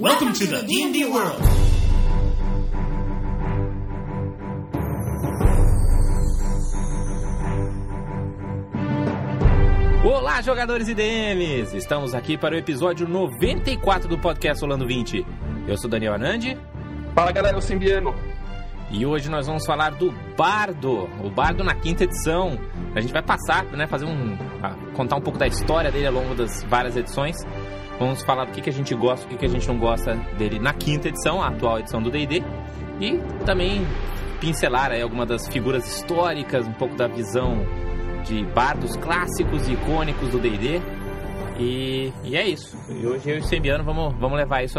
Welcome to the D&D world. Olá, jogadores e DMs! Estamos aqui para o episódio 94 do podcast Solando 20. Eu sou Daniel Anandi Fala galera, eu sou Simbiano. e hoje nós vamos falar do Bardo, o Bardo na quinta edição. A gente vai passar, né, fazer um, ah, contar um pouco da história dele ao longo das várias edições. Vamos falar do que, que a gente gosta, o que, que a gente não gosta dele na quinta edição, a atual edição do D&D, e também pincelar aí algumas das figuras históricas, um pouco da visão de bardos clássicos e icônicos do D&D. E, e é isso. E hoje eu e o Sembiano vamos, vamos levar isso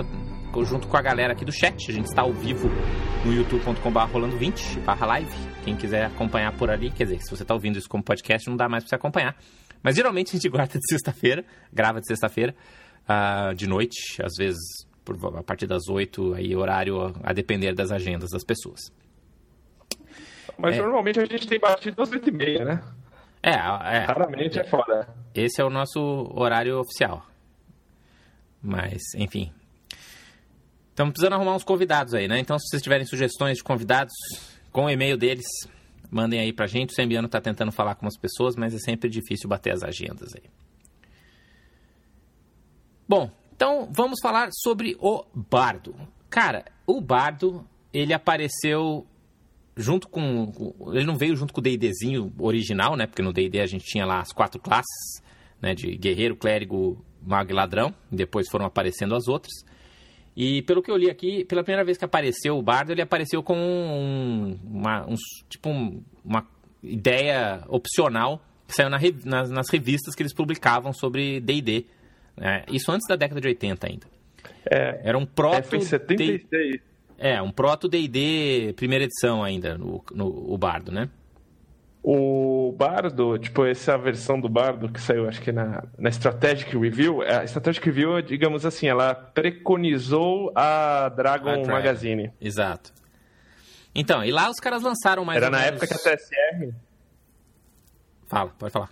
junto com a galera aqui do chat. A gente está ao vivo no youtube.com.br rolando20 barra live. Quem quiser acompanhar por ali, quer dizer, se você está ouvindo isso como podcast, não dá mais para você acompanhar. Mas geralmente a gente guarda de sexta-feira, grava de sexta-feira, de noite, às vezes por, a partir das 8, aí horário a, a depender das agendas das pessoas. Mas É. normalmente a gente tem batido às 8h30, né? É, é, Raramente é fora. esse é o nosso horário oficial. Mas, enfim. Estamos precisando arrumar uns convidados aí, né? Então, se vocês tiverem sugestões de convidados, com o e-mail deles, mandem aí pra gente. O Sembiano tá tentando falar com umas pessoas, mas é sempre difícil bater as agendas aí. Bom, então vamos falar sobre o Bardo. Cara, o Bardo, ele apareceu junto com. Ele não veio junto com o DDzinho original, né? Porque no DD a gente tinha lá as quatro classes, né? De guerreiro, clérigo, mago e ladrão. E depois foram aparecendo as outras. E pelo que eu li aqui, pela primeira vez que apareceu o Bardo, ele apareceu com um, uma, uns- tipo um- uma ideia opcional que saiu na nas, nas revistas que eles publicavam sobre D&D. Né? Isso antes da década de 80 ainda. É, Era um é proto foi em 76. é, um proto D&D primeira edição ainda, no, no o Bardo, né? O Bardo, tipo, essa versão do Bardo que saiu, acho que na, na Strategic Review, a Strategic Review, digamos assim, ela preconizou a Dragon A Dragon. Magazine. Exato. Então, e lá os caras lançaram mais Era na menos- época que a TSR... Fala, pode falar.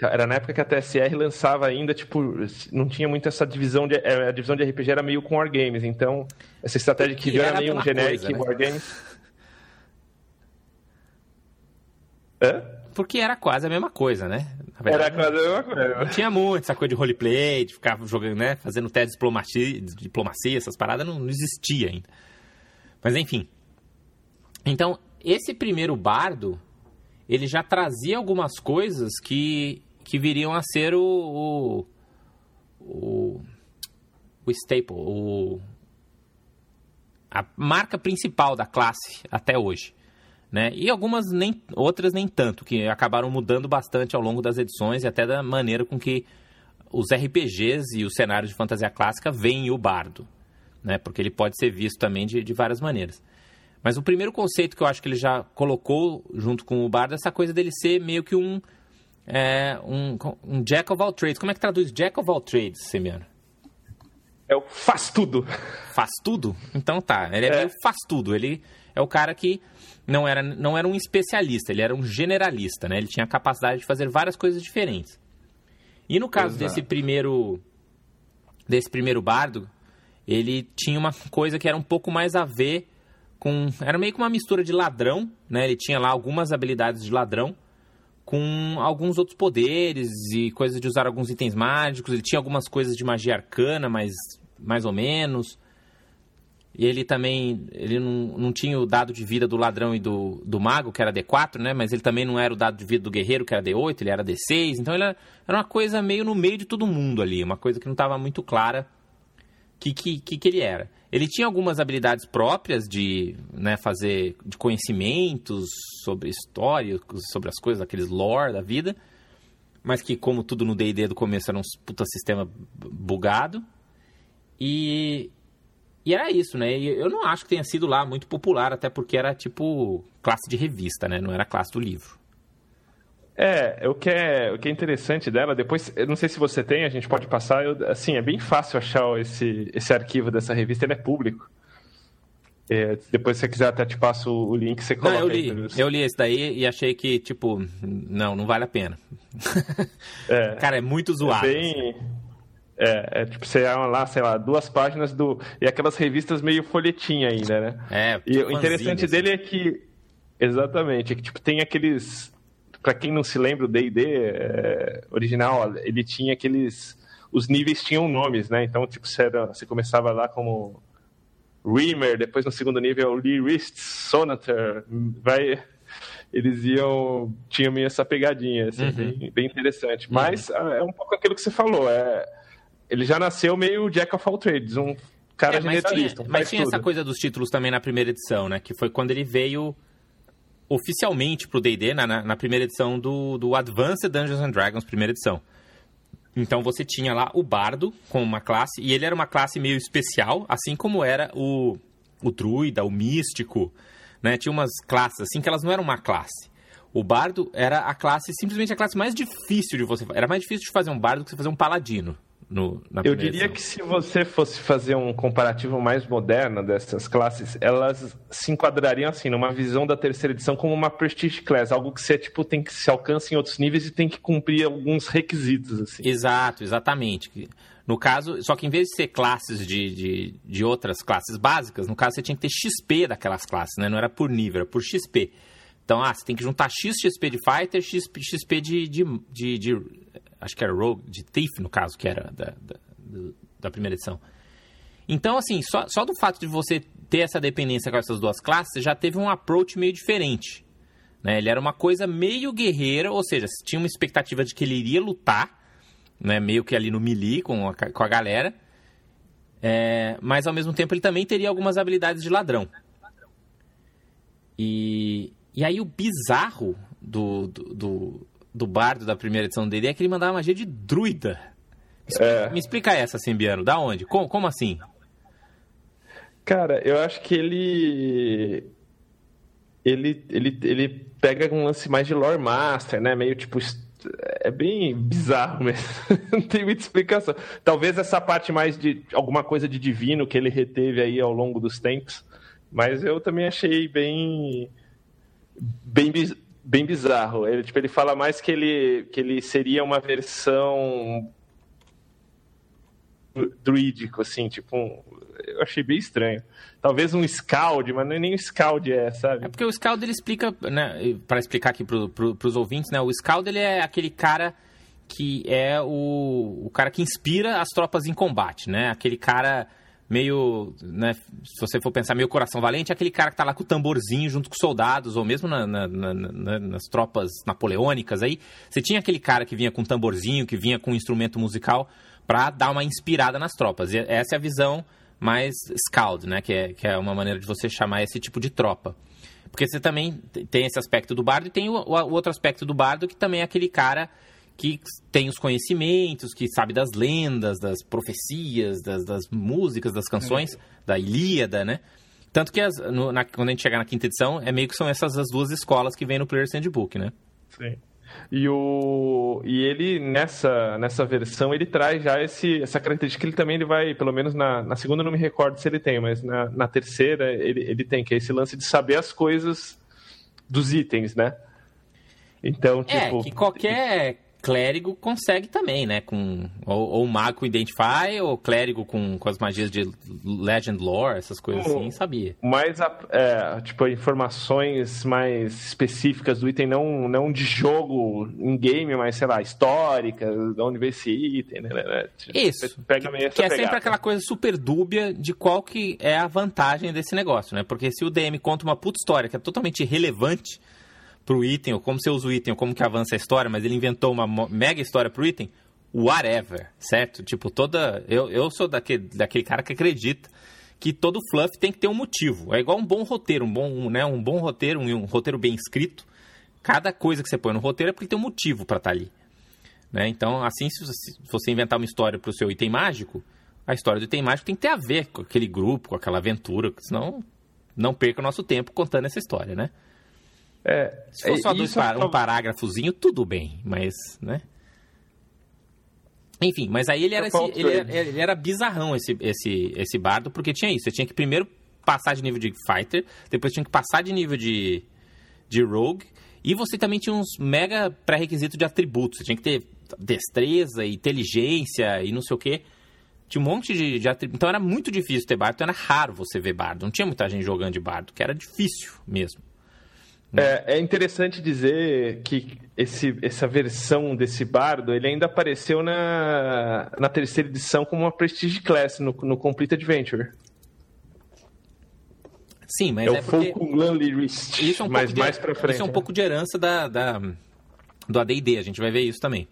Era na época que a TSR lançava ainda, tipo, não tinha muito essa divisão de. eh, A divisão de RPG era meio com Wargames, então essa estratégia que viu era era meio um né? Wargames. Hã? Porque era quase a mesma coisa, né? Verdade, Era quase a mesma coisa. Não tinha muito essa coisa de roleplay, de ficar jogando, né? Fazendo de diplomacia, diplomacia essas paradas não, não existia ainda. Mas enfim. Então, esse primeiro bardo, ele já trazia algumas coisas que, que viriam a ser o. o, o, o staple, o, a marca principal da classe até hoje. Né? E algumas nem outras nem tanto, que acabaram mudando bastante ao longo das edições e até da maneira com que os RPGs e os cenários de fantasia clássica veem o bardo, né? Porque ele pode ser visto também de, de várias maneiras. Mas o primeiro conceito que eu acho que ele já colocou junto com o bardo é essa coisa dele ser meio que um é, um, um jack of all trades. Como é que traduz jack of all trades, Semiano? É o faz tudo. Faz tudo? Então tá, ele é, É. meio faz tudo. Ele é o cara que não era, não era um especialista, ele era um generalista, né? Ele tinha a capacidade de fazer várias coisas diferentes. E no caso Exato. desse primeiro desse primeiro bardo, ele tinha uma coisa que era um pouco mais a ver com, era meio que uma mistura de ladrão, né? Ele tinha lá algumas habilidades de ladrão com alguns outros poderes e coisas de usar alguns itens mágicos. Ele tinha algumas coisas de magia arcana, mas mais ou menos. E ele também, ele não, não tinha o dado de vida do ladrão e do, do mago, que era D4, né? Mas ele também não era o dado de vida do guerreiro, que era D8, ele era D6. Então ele era, era uma coisa meio no meio de todo mundo ali, uma coisa que não estava muito clara que, que, que, que ele era. Ele tinha algumas habilidades próprias de né, fazer de conhecimentos sobre história, sobre as coisas, aqueles lore da vida, mas que, como tudo no D&D do começo, era um puta sistema bu- bugado. E, e era isso, né? E eu não acho que tenha sido lá muito popular, até porque era tipo classe de revista, né? Não era classe do livro. É, o que é, o que é interessante dela, depois, eu não sei se você tem, a gente pode passar, eu- assim, é bem fácil achar esse, esse arquivo dessa revista, ele é público. É, depois, se você quiser, até te passo o link, você Não, coloca eu aí li. pra você. Eu li esse daí e achei que, tipo, não, não vale a pena. É, Cara, é muito é zoado. bem... É, é tipo, você ia lá, sei lá, duas páginas do. E aquelas revistas meio folhetinha ainda, né? É, E o interessante assim. dele é que. Exatamente, é que tipo, tem aqueles. Pra quem não se lembra, o DD é, original, ele tinha aqueles. Os níveis tinham nomes, né? Então, tipo, você, era, você começava lá como Reamer, depois no segundo nível Lee Rist, Sonator, vai. Eles iam. Tinha meio essa pegadinha, assim, Uhum. bem, bem interessante. Mas ah, é um pouco aquilo que você falou. É, ele já nasceu meio Jack of all trades, um cara É, mas generalista. tinha, um mas tinha essa tudo. coisa dos títulos também na primeira edição, né? Que foi quando ele veio oficialmente pro D&D, na, na, primeira edição do, do Advanced Dungeons and Dragons, primeira edição. Então você tinha lá o Bardo como uma classe, e ele era uma classe meio especial, assim como era o, o Druida, o Místico, né? Tinha umas classes assim que elas não eram uma classe. O Bardo era a classe, simplesmente a classe mais difícil de você... Era mais difícil de fazer um Bardo que você fazer um Paladino. No, na Eu diria edição. que se você fosse fazer um comparativo mais moderno dessas classes, elas se enquadrariam assim numa visão da terceira edição como uma prestige class, algo que você tipo tem que se alcança em outros níveis e tem que cumprir alguns requisitos assim. Exato, exatamente. No caso, só que em vez de ser classes de, de, de outras classes básicas, no caso você tinha que ter XP daquelas classes, né? Não era por nível, era por XP. Então, ah, você tem que juntar X XP de Fighter, X XP de, de, de, de- Acho que era Rogue, de Thief, no caso, que era da, da, da primeira edição. Então, assim, só, só do fato de você ter essa dependência com essas duas classes, já teve um approach meio diferente. Né? Ele era uma coisa meio guerreira, ou seja, tinha uma expectativa de que ele iria lutar, né? meio que ali no melee com a, com a galera, É, mas ao mesmo tempo ele também teria algumas habilidades de ladrão. E, e aí o bizarro do, do, do, do bardo da primeira edição dele é que ele mandava magia de druida. Me explica, É. me explica essa, Simbiano. Da onde? Como, como assim? Cara, eu acho que ele. Ele, ele, ele pega um lance mais de lore master, né? Meio tipo. É bem bizarro mesmo. Não tem muita explicação. Talvez essa parte mais de alguma coisa de divino que ele reteve aí ao longo dos tempos. Mas eu também achei bem. Bem, bem bizarro. Ele, tipo, ele fala mais que ele, que ele seria uma versão druídico, assim, tipo, um- eu achei bem estranho. Talvez um Scald, mas é nem um Scald, é, É sabe? porque o Scald ele explica, né, para explicar aqui pro, pro, pros ouvintes, né, o Scald ele é aquele cara que é o, o cara que inspira as tropas em combate, né? Aquele cara meio, né, se você for pensar meio coração valente, é aquele cara que tá lá com o tamborzinho junto com os soldados, ou mesmo na- na- na- na- nas tropas napoleônicas aí, você tinha aquele cara que vinha com tamborzinho, que vinha com um instrumento musical para dar uma inspirada nas tropas. E essa é a visão mais Scald, né, que é, que é uma maneira de você chamar esse tipo de tropa. Porque você também tem esse aspecto do bardo e tem o- o outro aspecto do bardo que também é aquele cara que tem os conhecimentos, que sabe das lendas, das profecias, das, das músicas, das canções, da Ilíada, né? Tanto que as- no- na- quando a gente chegar na quinta edição, é meio que são essas as duas escolas que vem no Player's Handbook, né? Sim. E, o, e ele, nessa, nessa versão, ele traz já esse, essa característica que ele também ele vai, pelo menos na, na segunda eu não me recordo se ele tem, mas na, na terceira ele, ele tem, que é esse lance de saber as coisas dos itens, né? Então, tipo... É, que qualquer clérigo consegue também, né? Com, ou, ou mago Identify, ou clérigo com, com as magias de Legend Lore, essas coisas Oh. assim, sabia. mais a- é, tipo informações mais específicas do item não não de jogo em game mas sei lá históricas de onde veio esse item né, né, né? Isso. pega meio essa Que é sempre pegada. aquela coisa super dúbia de qual que é a vantagem desse negócio, né? Porque se o DM conta uma puta história que é totalmente irrelevante pro item, ou como você usa o item, ou como que avança a história, mas ele inventou uma mega história pro item, whatever, certo? Tipo, toda... Eu, eu sou daquele, daquele cara que acredita que todo fluff tem que ter um motivo. É igual um bom roteiro, um bom, um, né, um bom roteiro, um, um roteiro bem escrito. Cada coisa que você põe no roteiro é porque tem um motivo para estar ali. Né? Então, assim, se você- inventar uma história para o seu item mágico, a história do item mágico tem que ter a ver com aquele grupo, com aquela aventura, senão não perca o nosso tempo contando essa história, né? É, Se for só é, dois isso é par- um parágrafozinho, tudo bem, mas, né? Enfim, mas aí ele era, esse- ele era, ele era bizarrão, esse, esse, esse bardo, porque tinha isso. Você tinha que primeiro passar de nível de fighter, depois tinha que passar de nível de, de rogue, e você também tinha uns mega pré-requisitos de atributos. Você tinha que ter destreza, inteligência e não sei o quê. Tinha um monte de, de atributos. Então era muito difícil ter bardo, então era raro você ver bardo. Não tinha muita gente jogando de bardo, que era difícil mesmo. É, é, interessante dizer que esse, essa versão desse bardo ele ainda apareceu na, na terceira edição como uma Prestige Class no, no Complete Adventure. Sim, mas é, é porque... Isso é um mas de, mais pra frente. Isso é um né? pouco de herança da, da do AD&D, a gente vai ver isso também.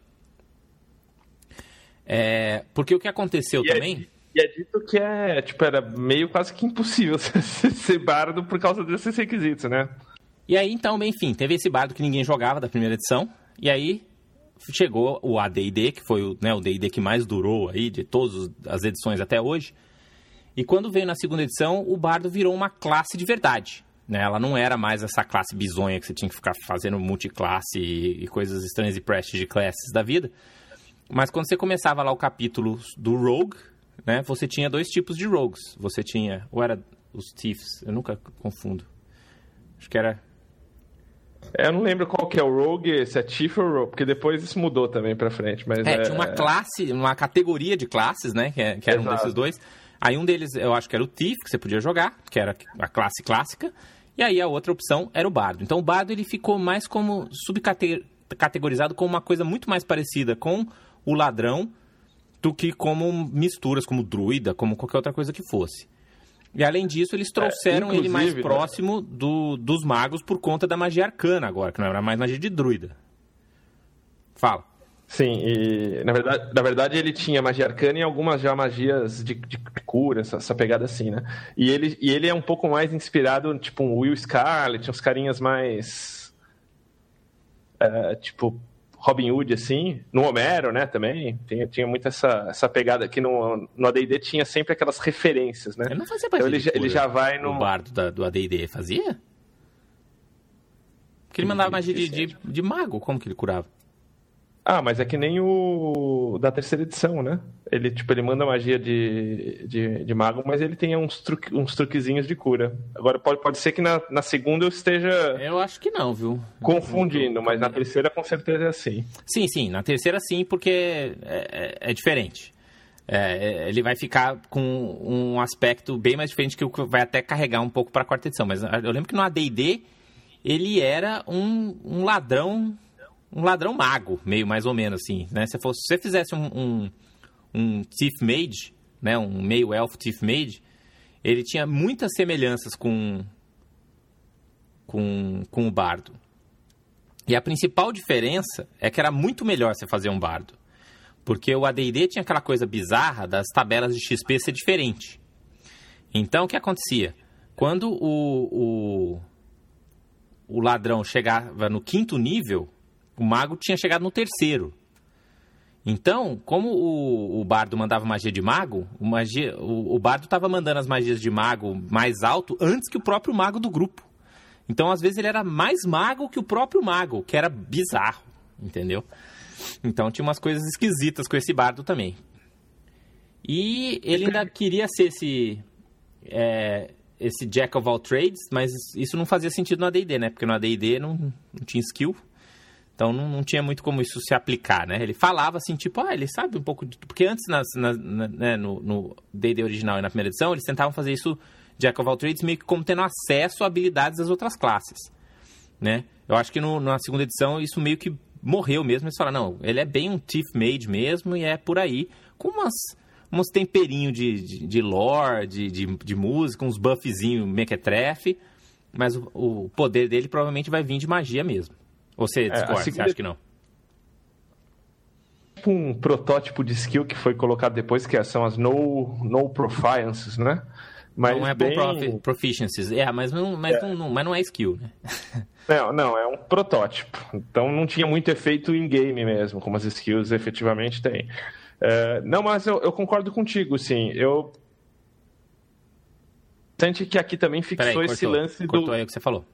É, porque o que aconteceu e é também... É, e é dito que é, tipo, era meio quase que impossível ser bardo por causa desses requisitos, né? E aí, então, enfim, teve esse bardo que ninguém jogava da primeira edição, e aí chegou o AD&D, que foi o né, D&D que mais durou aí de todas as edições até hoje, e quando veio na segunda edição, o bardo virou uma classe de verdade. Né? Ela não era mais essa classe bizonha que você tinha que ficar fazendo multiclasse e, e coisas estranhas e prestige classes da vida. Mas quando você começava lá o capítulo do Rogue, né, você tinha dois tipos de Rogues. Você tinha, ou era os Thieves, eu nunca confundo. Acho que era é, eu não lembro qual que é o Rogue, se é Chief ou Rogue, porque depois isso mudou também pra frente. Mas é, é... tinha uma classe, uma categoria de classes, né? Que, é, que era Exato. um desses dois. Aí um deles, eu acho que era o Thief, que você podia jogar, que era a classe clássica. E aí a outra opção era o Bardo. Então o Bardo ele ficou mais como subcategorizado como uma coisa muito mais parecida com o ladrão do que como misturas, como druida, como qualquer outra coisa que fosse. E além disso, eles é, trouxeram é, ele mais né? próximo do, dos magos por conta da magia arcana agora, que não era mais magia de druida. Fala. Sim, e na verdade, na verdade ele tinha magia arcana e algumas já magias de, de cura, essa, essa, pegada assim, né? E ele, e ele é um pouco mais inspirado, tipo, um Will Scarlet, uns carinhas mais. Uh, tipo, Robin Hood, assim, no Homero, né, também, tinha, tinha muito essa, essa pegada aqui no, no AD&D, tinha sempre aquelas referências, né? Ele não fazia então ele, já, ele já vai no... O bardo da, do AD&D fazia? Porque ele mandava magia de, de, de mago, como que ele curava? Ah, mas é que nem o da terceira edição, né? Ele, tipo, ele manda magia de, de, de mago, mas ele tem uns, truque, uns truquezinhos de cura. Agora, pode, pode ser que na, na segunda eu esteja... Eu acho que não, viu? Confundindo, mas na terceira com certeza é assim. Sim, sim. Na terceira sim, porque é, é, é diferente. É, ele vai ficar com um aspecto bem mais diferente que o que vai até carregar um pouco para a quarta edição. Mas eu lembro que no AD&D ele era um, um ladrão um ladrão mago, meio mais ou menos assim, né? Se, fosse, se você fizesse um, um, um Thief Mage, né? Um meio elfo Thief Mage, ele tinha muitas semelhanças com, com, com o bardo. E a principal diferença é que era muito melhor você fazer um bardo. Porque o AD&D tinha aquela coisa bizarra das tabelas de XP ser diferente. Então, o que acontecia? Quando o, o, o ladrão chegava no quinto nível, o mago tinha chegado no terceiro. Então, como o, o bardo mandava magia de mago, o, magia, o, o bardo estava mandando as magias de mago mais alto antes que o próprio mago do grupo. Então, às vezes, ele era mais mago que o próprio mago, que era bizarro, entendeu? Então, tinha umas coisas esquisitas com esse bardo também. E ele ainda queria ser esse, é, esse Jack of all trades, mas isso não fazia sentido no AD&D, né? Porque no AD&D não, não tinha skill, então não, não, tinha muito como isso se aplicar, né? Ele falava assim, tipo, ah, ele sabe um pouco de... Porque antes, nas, na, na, né, no D&D original e na primeira edição, eles tentavam fazer isso, Jack of all trades, meio que como tendo acesso a habilidades das outras classes, né? Eu acho que no, na segunda edição isso meio que morreu mesmo. Eles falaram, não, ele é bem um Thief Mage mesmo e é por aí, com umas, uns temperinhos de, de, de lore, de, de, de, música, uns buffzinhos mequetrefe, mas o, o poder dele provavelmente vai vir de magia mesmo. Ou você discorda? É, segunda... Você acha que não? Tipo um protótipo de skill que foi colocado depois, que são as no, no proficiencies, né? Mas não é bem... profi proficiencies. É, mas não, mas, é. Não, mas não é skill, né? Não, não, é um protótipo. Então não tinha muito efeito em game mesmo, como as skills efetivamente têm. É, não, mas eu, eu, concordo contigo, sim. Eu. Sente que aqui também fixou Peraí, cortou, esse lance cortou do. Cortou aí o que você falou.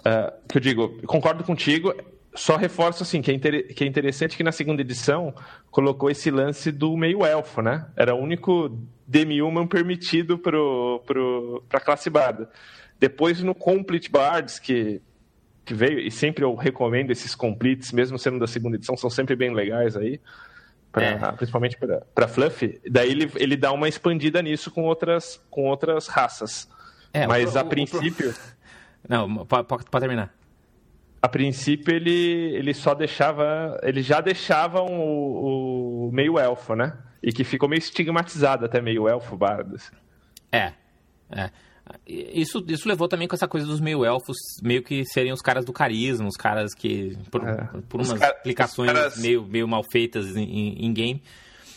Uh, que eu digo, concordo contigo, só reforço assim que é, que é, interessante que na segunda edição colocou esse lance do meio elfo, né? Era o único demi-human permitido pro, pro, pra classe barda. Depois no Complete Bards, que que veio, e sempre eu recomendo esses completes, mesmo sendo da segunda edição, são sempre bem legais aí. Pra, é. Principalmente para Fluff. Daí ele, ele dá uma expandida nisso com outras, com outras raças. É, Mas o, a o, princípio. O... Não, pode, terminar a princípio ele, ele só deixava. Ele já deixava o, o meio elfo, né? E que ficou meio estigmatizado até meio elfo bardos. É. É. Isso, isso levou também com essa coisa dos meio-elfos, meio que seriam os caras do carisma, os caras que, por, é. por umas cara, aplicações caras... meio, meio mal feitas em, em, game.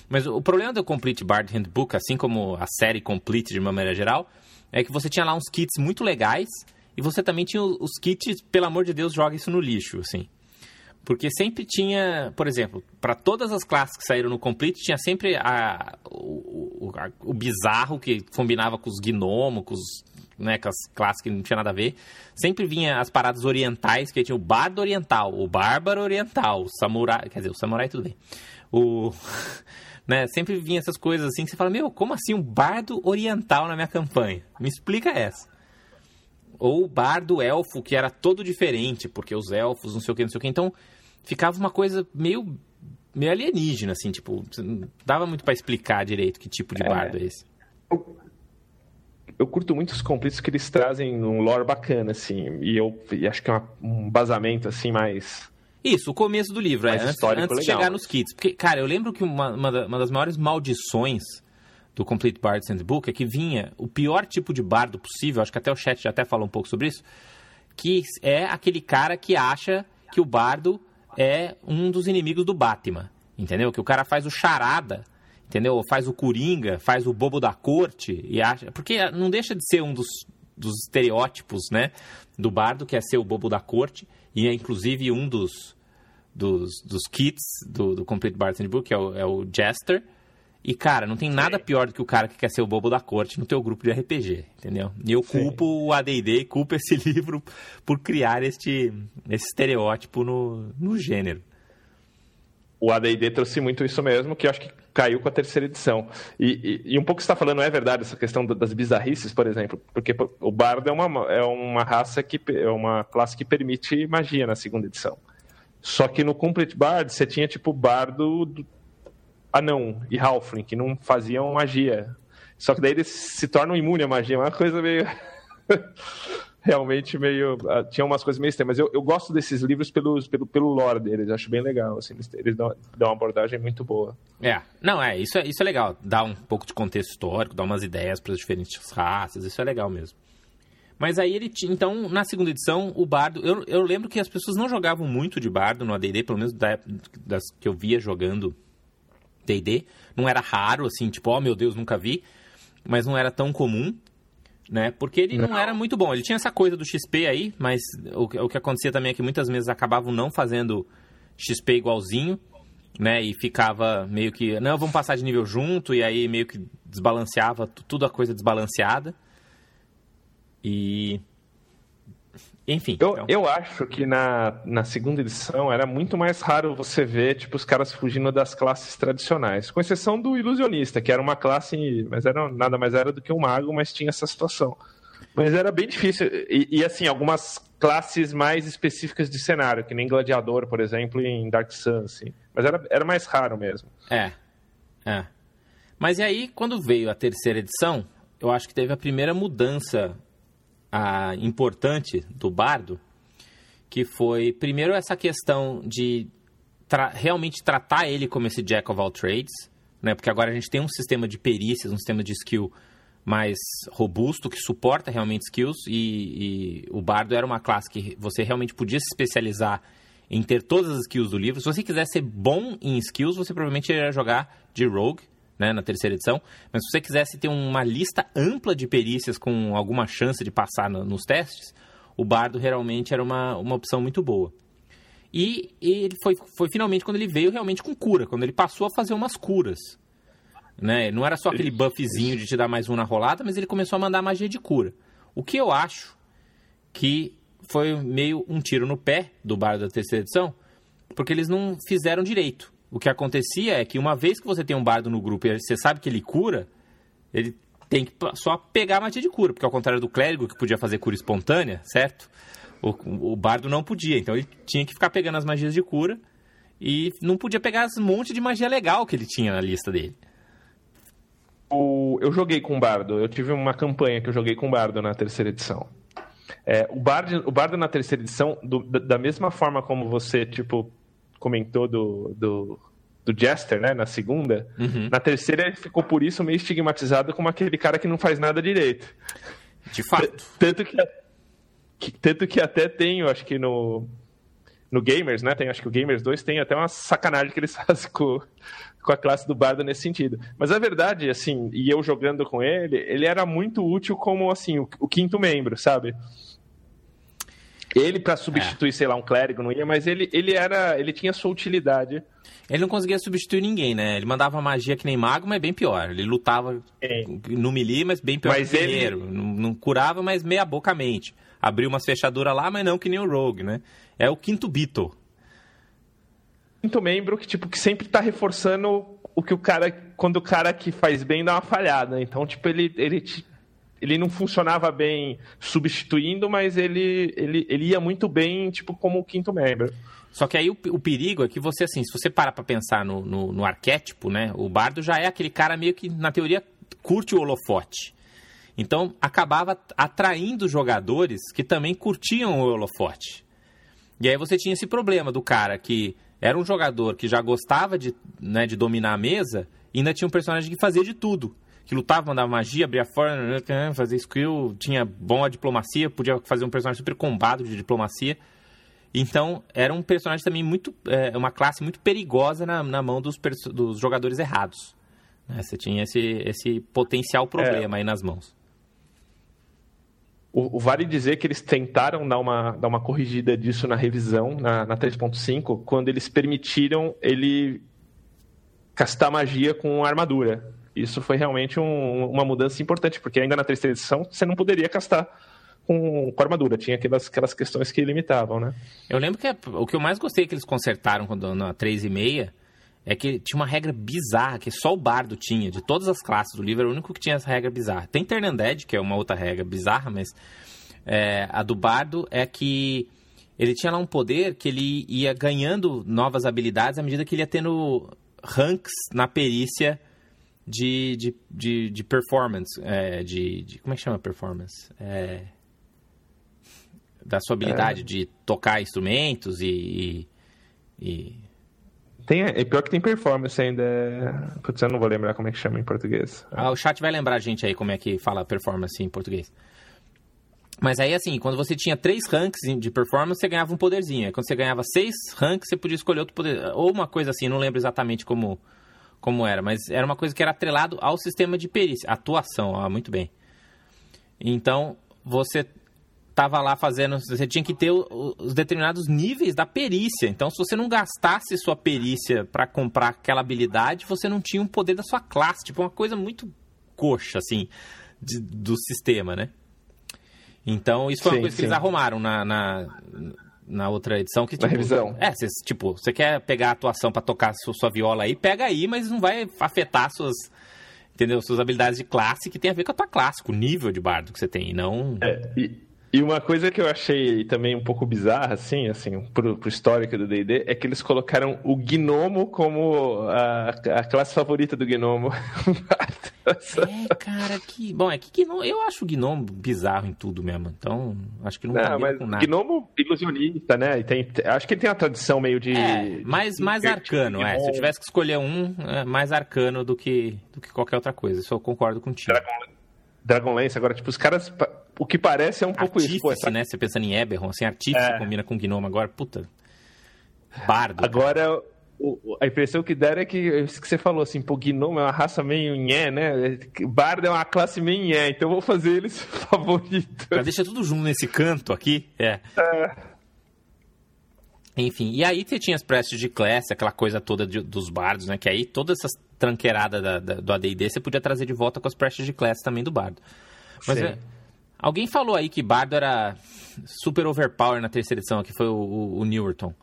Mas o problema do Complete Bard Handbook, assim como a série Complete de uma maneira geral, é que você tinha lá uns kits muito legais e você também tinha os kits, pelo amor de Deus, joga isso no lixo, assim. Porque sempre tinha, por exemplo, para todas as classes que saíram no Complete, tinha sempre a, o, o, o bizarro que combinava com os gnomos, com, né, com as classes que não tinha nada a ver. Sempre vinha as paradas orientais, que tinha o bardo oriental, o bárbaro oriental, o samurai. Quer dizer, o samurai tudo bem. O. Né, sempre vinha essas coisas assim que você fala, meu, como assim um bardo oriental na minha campanha? Me explica essa. Ou o bardo elfo, que era todo diferente, porque os elfos, não sei o que, não sei o que. Então, ficava uma coisa meio, meio alienígena, assim, tipo, não dava muito para explicar direito que tipo de é. bardo é esse. Eu, eu curto muito os conflitos que eles trazem um lore bacana, assim, e eu e acho que é uma, um basamento, assim, mais... Isso, o começo do livro, é, antes, antes de chegar nos kits. Porque, cara, eu lembro que uma, uma das maiores maldições do Complete Bard's Handbook é que vinha o pior tipo de bardo possível, acho que até o chat já até falou um pouco sobre isso, que é aquele cara que acha que o bardo é um dos inimigos do Batman, entendeu? Que o cara faz o charada, entendeu? Faz o coringa, faz o bobo da corte e acha, porque não deixa de ser um dos, dos estereótipos, né, do bardo que é ser o bobo da corte e é inclusive um dos dos, dos kits do, do Complete Bard's Handbook, que é o, é o Jester, e, cara, não tem nada pior do que o cara que quer ser o bobo da corte no teu grupo de RPG, entendeu? E eu culpo Sim. o AD&D e culpo esse livro por criar este, esse estereótipo no, no gênero. O AD&D trouxe muito isso mesmo, que eu acho que caiu com a terceira edição. E, e, e um pouco que você está falando é verdade, essa questão das bizarrices, por exemplo, porque o Bardo é uma, é uma raça que é uma classe que permite magia na segunda edição. Só que no Complete Bard você tinha tipo Bardo anão e Halfling, que não faziam magia. Só que daí eles se tornam imunes à magia. Uma coisa meio. Realmente meio. Uh, tinha umas coisas meio estranhas. Mas eu, eu gosto desses livros pelos, pelo, pelo lore deles. Acho bem legal. Assim, eles, eles dão, dão uma abordagem muito boa. É. Não, é. Isso, é. isso é legal. Dá um pouco de contexto histórico, dá umas ideias para as diferentes raças. Isso é legal mesmo. Mas aí ele tinha. Então, na segunda edição, o bardo. Eu, eu lembro que as pessoas não jogavam muito de bardo no ADD, pelo menos da, das que eu via jogando D&D. Não era raro, assim, tipo, oh meu Deus, nunca vi. Mas não era tão comum, né? Porque ele não. não era muito bom. Ele tinha essa coisa do XP aí, mas o, o que acontecia também é que muitas vezes acabavam não fazendo XP igualzinho, né? E ficava meio que, não, vamos passar de nível junto, e aí meio que desbalanceava, tudo a coisa desbalanceada. E enfim. Eu, então... eu acho que na, na segunda edição era muito mais raro você ver tipo, os caras fugindo das classes tradicionais. Com exceção do ilusionista, que era uma classe, mas era nada mais era do que um mago, mas tinha essa situação. Mas era bem difícil. E, e, assim, algumas classes mais específicas de cenário, que nem Gladiador, por exemplo, em Dark Sun, assim. Mas era, era mais raro mesmo. É. É. Mas e aí, quando veio a terceira edição, eu acho que teve a primeira mudança a, importante do bardo, que foi, primeiro, essa questão de tra realmente tratar ele como esse jack of all trades, né? porque agora a gente tem um sistema de perícias, um sistema de skill mais robusto, que suporta realmente skills, e, e o bardo era uma classe que você realmente podia se especializar em ter todas as skills do livro. Se você quiser ser bom em skills, você provavelmente iria jogar de rogue, né, na terceira edição. Mas se você quisesse ter uma lista ampla de perícias com alguma chance de passar no, nos testes, o bardo realmente era uma, uma opção muito boa. E, ele foi, foi finalmente quando ele veio realmente com cura, quando ele passou a fazer umas curas. Né? Não era só aquele buffzinho de te dar mais um na rolada, mas ele começou a mandar magia de cura. O que eu acho que foi meio um tiro no pé do bardo da terceira edição, porque eles não fizeram direito o que acontecia é que uma vez que você tem um bardo no grupo e você sabe que ele cura, ele tem que só pegar a magia de cura, porque ao contrário do clérigo que podia fazer cura espontânea, certo? O, o bardo não podia, então ele tinha que ficar pegando as magias de cura e não podia pegar um monte de magia legal que ele tinha na lista dele. O, eu joguei com o bardo, eu tive uma campanha que eu joguei com o bardo na terceira edição. É, o, bardo, o bardo na terceira edição, do, da mesma forma como você, tipo, comentou do, do, do Jester, né, na segunda, Uhum. na terceira ele ficou por isso meio estigmatizado como aquele cara que não faz nada direito. De fato. Tanto que, que- tanto que até tem, eu acho que no, no Gamers, né? Tem, acho que o Gamers 2 tem até uma sacanagem que eles fazem com, com a classe do Bardo nesse sentido. Mas a verdade, assim, e eu jogando com ele, ele era muito útil como, assim, o, o quinto membro, sabe? Ele, pra substituir, sei lá, um clérigo, não ia, mas ele, ele era. Ele tinha sua utilidade. Ele não conseguia substituir ninguém, né? Ele mandava magia que nem mago, mas bem pior. Ele lutava É. no melee, mas bem pior Mas que ele- guerreiro. Não, não curava, mas meia bocamente. Abriu umas fechaduras lá, mas não que nem o Rogue, né? É o quinto Beatle. quinto membro que, tipo, que sempre tá reforçando o que o cara. Quando o cara que faz bem dá uma falhada. Então, tipo, ele, ele, te- ele não funcionava bem substituindo, mas ele, ele, ele ia muito bem, tipo, como quinto membro. Só que aí o, o perigo é que você, assim, se você parar pra pensar no, no, no arquétipo, né? O bardo já é aquele cara meio que, na teoria, curte o holofote. Então, acabava atraindo jogadores que também curtiam o holofote. E aí você tinha esse problema do cara que era um jogador que já gostava de, né, de dominar a mesa e ainda tinha um personagem que fazia de tudo. Que lutava, mandava magia, abria fora, fazia skill, tinha boa diplomacia, podia fazer um personagem super combado de diplomacia. Então, era um personagem também muito. É, uma classe muito perigosa na, na mão dos, dos jogadores errados. né? Você tinha esse, esse potencial problema aí nas mãos. O, o vale dizer que eles tentaram dar uma, dar uma corrigida disso na revisão, na, na 3.5, quando eles permitiram ele castar magia com armadura. Isso foi realmente um- uma mudança importante, porque ainda na terceira edição você não poderia castar com, com armadura, tinha aquelas, aquelas questões que limitavam, né? Eu lembro que o que eu mais gostei que eles consertaram quando, na 3,5 é que tinha uma regra bizarra que só o bardo tinha. De todas as classes do livro, era o único que tinha essa regra bizarra. Tem Ternanded, que é uma outra regra bizarra, mas é, a do bardo é que ele tinha lá um poder que ele ia ganhando novas habilidades à medida que ele ia tendo ranks na perícia de, de, de, de performance. é, de, de- como é que chama performance? É, da sua habilidade de tocar instrumentos e, e, e- Tem, é pior que tem performance ainda. é- Putz, eu não vou lembrar como é que chama em português. Ah, o chat vai lembrar a gente aí como é que fala performance em português. Mas aí, assim, quando você tinha três ranks de performance, você ganhava um poderzinho. Aí, quando você ganhava seis ranks, você podia escolher outro poder. Ou uma coisa assim, não lembro exatamente como, como era. Mas era uma coisa que era atrelado ao sistema de perícia. Atuação, ó, muito bem. Então, você tava lá fazendo... Você tinha que ter os determinados níveis da perícia. Então, se você não gastasse sua perícia para comprar aquela habilidade, você não tinha um poder da sua classe. Tipo, uma coisa muito coxa, assim, de- do sistema, né? Então, isso foi uma Sim, coisa que sim. eles arrumaram na, na, na outra edição. Que, Na tipo, revisão. É, cê, tipo, você quer pegar a atuação pra tocar sua, sua viola aí, pega aí, mas não vai afetar suas, entendeu? Suas habilidades de classe que tem a ver com a tua classe, com o nível de bardo que você tem, e não... E, e uma coisa que eu achei também um pouco bizarra, assim, assim, pro, pro histórico do D&D, é que eles colocaram o gnomo como a, a classe favorita do gnomo. É, cara, que... Bom, é que gnomo, eu acho o gnomo bizarro em tudo mesmo, então acho que não, Não, mas com nada. gnomo ilusionista, né? E tem, acho que ele tem uma tradição meio de... É, mais, mais de- arcano, é. Se eu tivesse que escolher um, é mais arcano do que, do que qualquer outra coisa. Isso eu concordo contigo. Dragonlance, agora, tipo, os caras... O que parece é um pouco isso. Pô, Artífice, essa- né? Você pensando em Eberron, assim, artífice É. combina com gnomo agora, puta. Bardo. Agora, a impressão que deram é que, isso que você falou, assim, pô, gnomo é uma raça meio nhé, né? Bardo é uma classe meio nhé, então eu vou fazer eles favoritos. Mas deixa tudo junto nesse canto aqui. É. Enfim, e aí você tinha as prestes de classe, aquela coisa toda de- dos bardos, né? Que aí toda essa tranqueirada da- da- do AD&D você podia trazer de volta com as prestes de classe também do bardo. Mas é, alguém falou aí que bardo era super overpower na terceira edição, que foi o, o, o Newerton.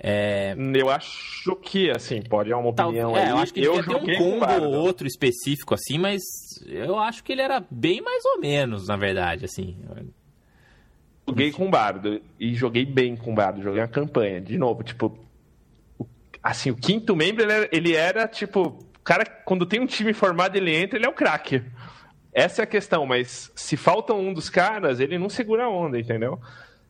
É, Eu acho que, assim, pode é uma Tal- opinião é, aí. eu acho que ele joguei um com combo ou outro específico, assim, mas eu acho que ele era bem mais ou menos, na verdade, assim. Joguei com o Bardo e joguei bem com o Bardo, joguei uma campanha. De novo, tipo, assim, o quinto membro ele era, ele era tipo, cara, quando tem um time formado, ele entra, ele é o craque. Essa é a questão, mas se falta um dos caras, ele não segura a onda, entendeu?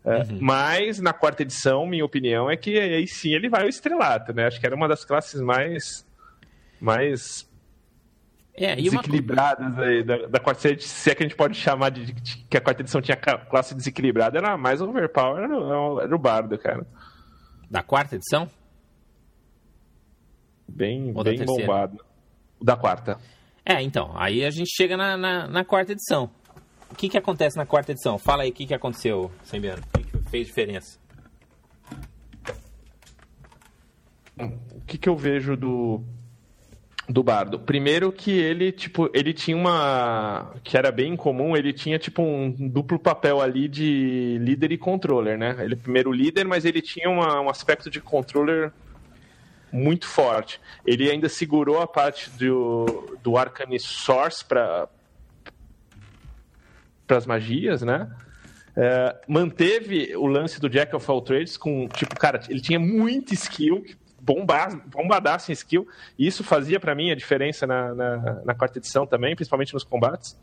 É, uhum. Mas na quarta edição, minha opinião é que aí sim ele vai ao estrelato, né? Acho que era uma das classes mais mais é, desequilibradas uma... aí da, da quarta edição, se é que a gente pode chamar de, de, que a quarta edição tinha classe desequilibrada, era mais overpower, era, era o bardo, cara. Da quarta edição? Bem, bem bombado. Da quarta. É, então, aí a gente chega na, na, na quarta edição. O que, que acontece na quarta edição? Fala aí o que, que aconteceu, Sembiano. O que, que fez diferença? O que, que eu vejo do, do Bardo? Primeiro que ele, tipo, ele tinha uma... que era bem comum, ele tinha, tipo, um duplo papel ali de líder e controller, né? Ele primeiro líder, mas ele tinha uma, um aspecto de controller muito forte. Ele ainda segurou a parte do, do Arcane Source para as magias, né? É, manteve o lance do Jack of All Trades com, tipo, cara, ele tinha muita skill, bombadaço em skill, e isso fazia para mim a diferença na, na, na quarta edição também, principalmente nos combates.